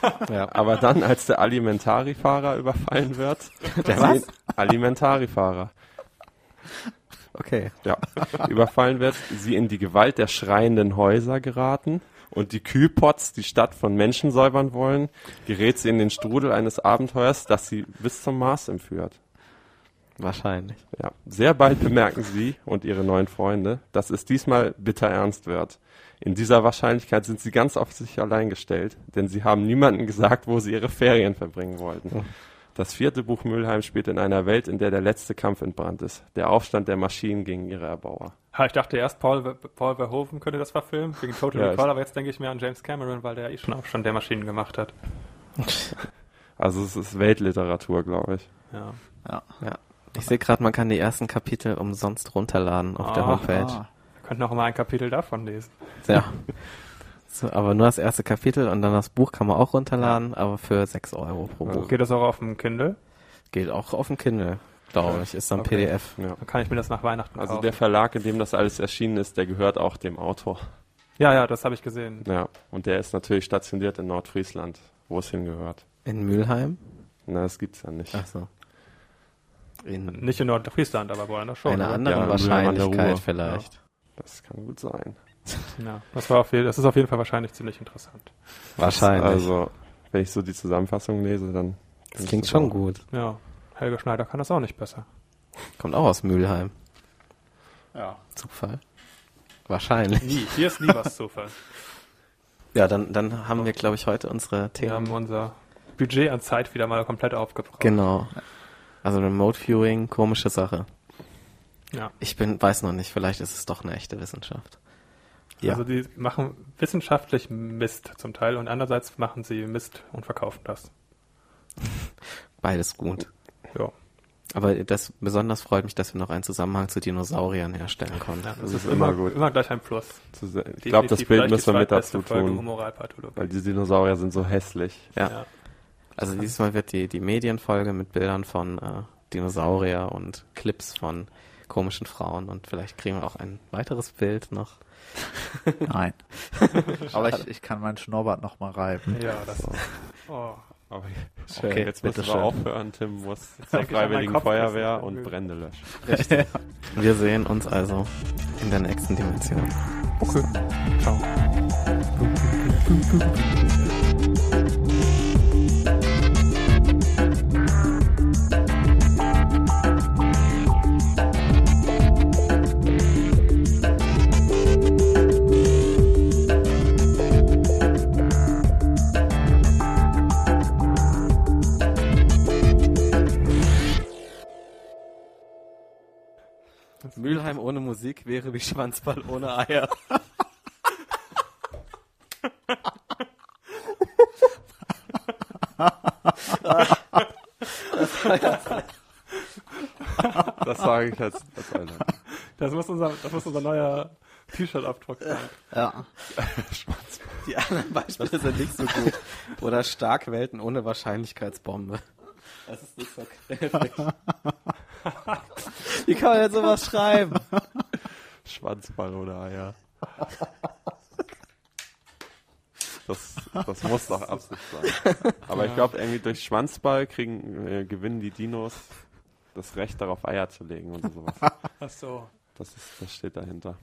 Ja. Aber dann, als der Alimentari-Fahrer überfallen wird, Der was? Alimentari-Fahrer, Okay. ja, überfallen wird, sie in die Gewalt der schreienden Häuser geraten und die Kühlpots die Stadt von Menschen säubern wollen, gerät sie in den Strudel eines Abenteuers, das sie bis zum Mars entführt. Wahrscheinlich. Ja, sehr bald bemerken sie und ihre neuen Freunde, dass es diesmal bitter ernst wird. In dieser Wahrscheinlichkeit sind sie ganz auf sich allein gestellt, denn sie haben niemandem gesagt, wo sie ihre Ferien verbringen wollten. Das vierte Buch Mülheim spielt in einer Welt, in der der letzte Kampf entbrannt ist. Der Aufstand der Maschinen gegen ihre Erbauer. Ha, ich dachte erst, Paul, Paul Verhoeven könnte das verfilmen, wegen Total Ja, Recall, aber jetzt denke ich mir an James Cameron, weil der ja eh schon Aufstand der Maschinen gemacht hat. Also es ist Weltliteratur, glaube ich. Ja. Ja. Ja. Ich sehe gerade, man kann die ersten Kapitel umsonst runterladen auf der Ah, Homepage. Ah, Wir könnten auch mal ein Kapitel davon lesen. Ja. So, aber nur das erste Kapitel und dann das Buch kann man auch runterladen, aber für 6 Euro pro Buch. Geht das auch auf dem Kindle? Geht auch auf dem Kindle, glaube ich. Ist dann Okay. PDF. Ja. Dann kann ich mir das nach Weihnachten Also kaufen. der Verlag, in dem das alles erschienen ist, der gehört auch dem Autor. ja, ja, das habe ich gesehen. Ja. Und der ist natürlich stationiert in Nordfriesland, wo es hingehört. In Mülheim? Na, das gibt's ja nicht. Ach so. In Nicht in Nordfriesland, aber woanders schon. einer oder? anderen Ja, Wahrscheinlichkeit vielleicht. Das kann gut sein. Ja, das, war auf jeden, das ist auf jeden Fall wahrscheinlich ziemlich interessant. Wahrscheinlich. Also, wenn ich so die Zusammenfassung lese, dann. das klingt schon gut. Ja, Helge Schneider kann das auch nicht besser. Kommt auch aus Mülheim. ja. Zufall. Wahrscheinlich. Nie, hier ist nie was Zufall. Ja, dann, dann haben wir, glaube ich, heute unsere Wir Themen. haben unser Budget an Zeit wieder mal komplett aufgebraucht. Genau. Also Remote Viewing, komische Sache. Ja. Ich bin, weiß noch nicht, vielleicht ist es doch eine echte Wissenschaft. Ja. Also die machen wissenschaftlich Mist zum Teil und andererseits machen sie Mist und verkaufen das. Beides gut. Ja. Aber das besonders freut mich, dass wir noch einen Zusammenhang zu Dinosauriern herstellen konnten. ja Das ist immer gut. Immer gleich ein Plus. Ich glaube, das Bild müssen wir mit dazu tun. Humoralpathologie. Weil die Dinosaurier sind so hässlich. Ja. Ja. Also dieses Mal wird die, die Medienfolge mit Bildern von äh, Dinosaurier und Clips von komischen Frauen und vielleicht kriegen wir auch ein weiteres Bild noch. Nein. Aber ich, ich kann meinen Schnurrbart noch mal reiben. Ja, das. Oh. Aber Okay, jetzt müssen wir aufhören. Tim muss zur Freiwilligen Feuerwehr und Brände löschen. Wir sehen uns also in der nächsten Dimension. Okay. Ciao. Mülheim ohne Musik wäre wie Schwanzball ohne Eier. Das sage ich als, als einer. Das muss unser, das muss unser neuer T-Shirt-Abdruck sein. Ja. Die anderen Beispiele sind nicht so gut. Oder Starkwelten ohne Wahrscheinlichkeitsbombe. Das ist nicht so kräftig. Wie kann man denn sowas schreiben? Schwanzball oder Eier. Das, das muss doch Absicht sein. Aber ich glaube, irgendwie durch Schwanzball kriegen, äh, gewinnen die Dinos das Recht darauf, Eier zu legen oder sowas. Ach so. Das, ist, das steht dahinter.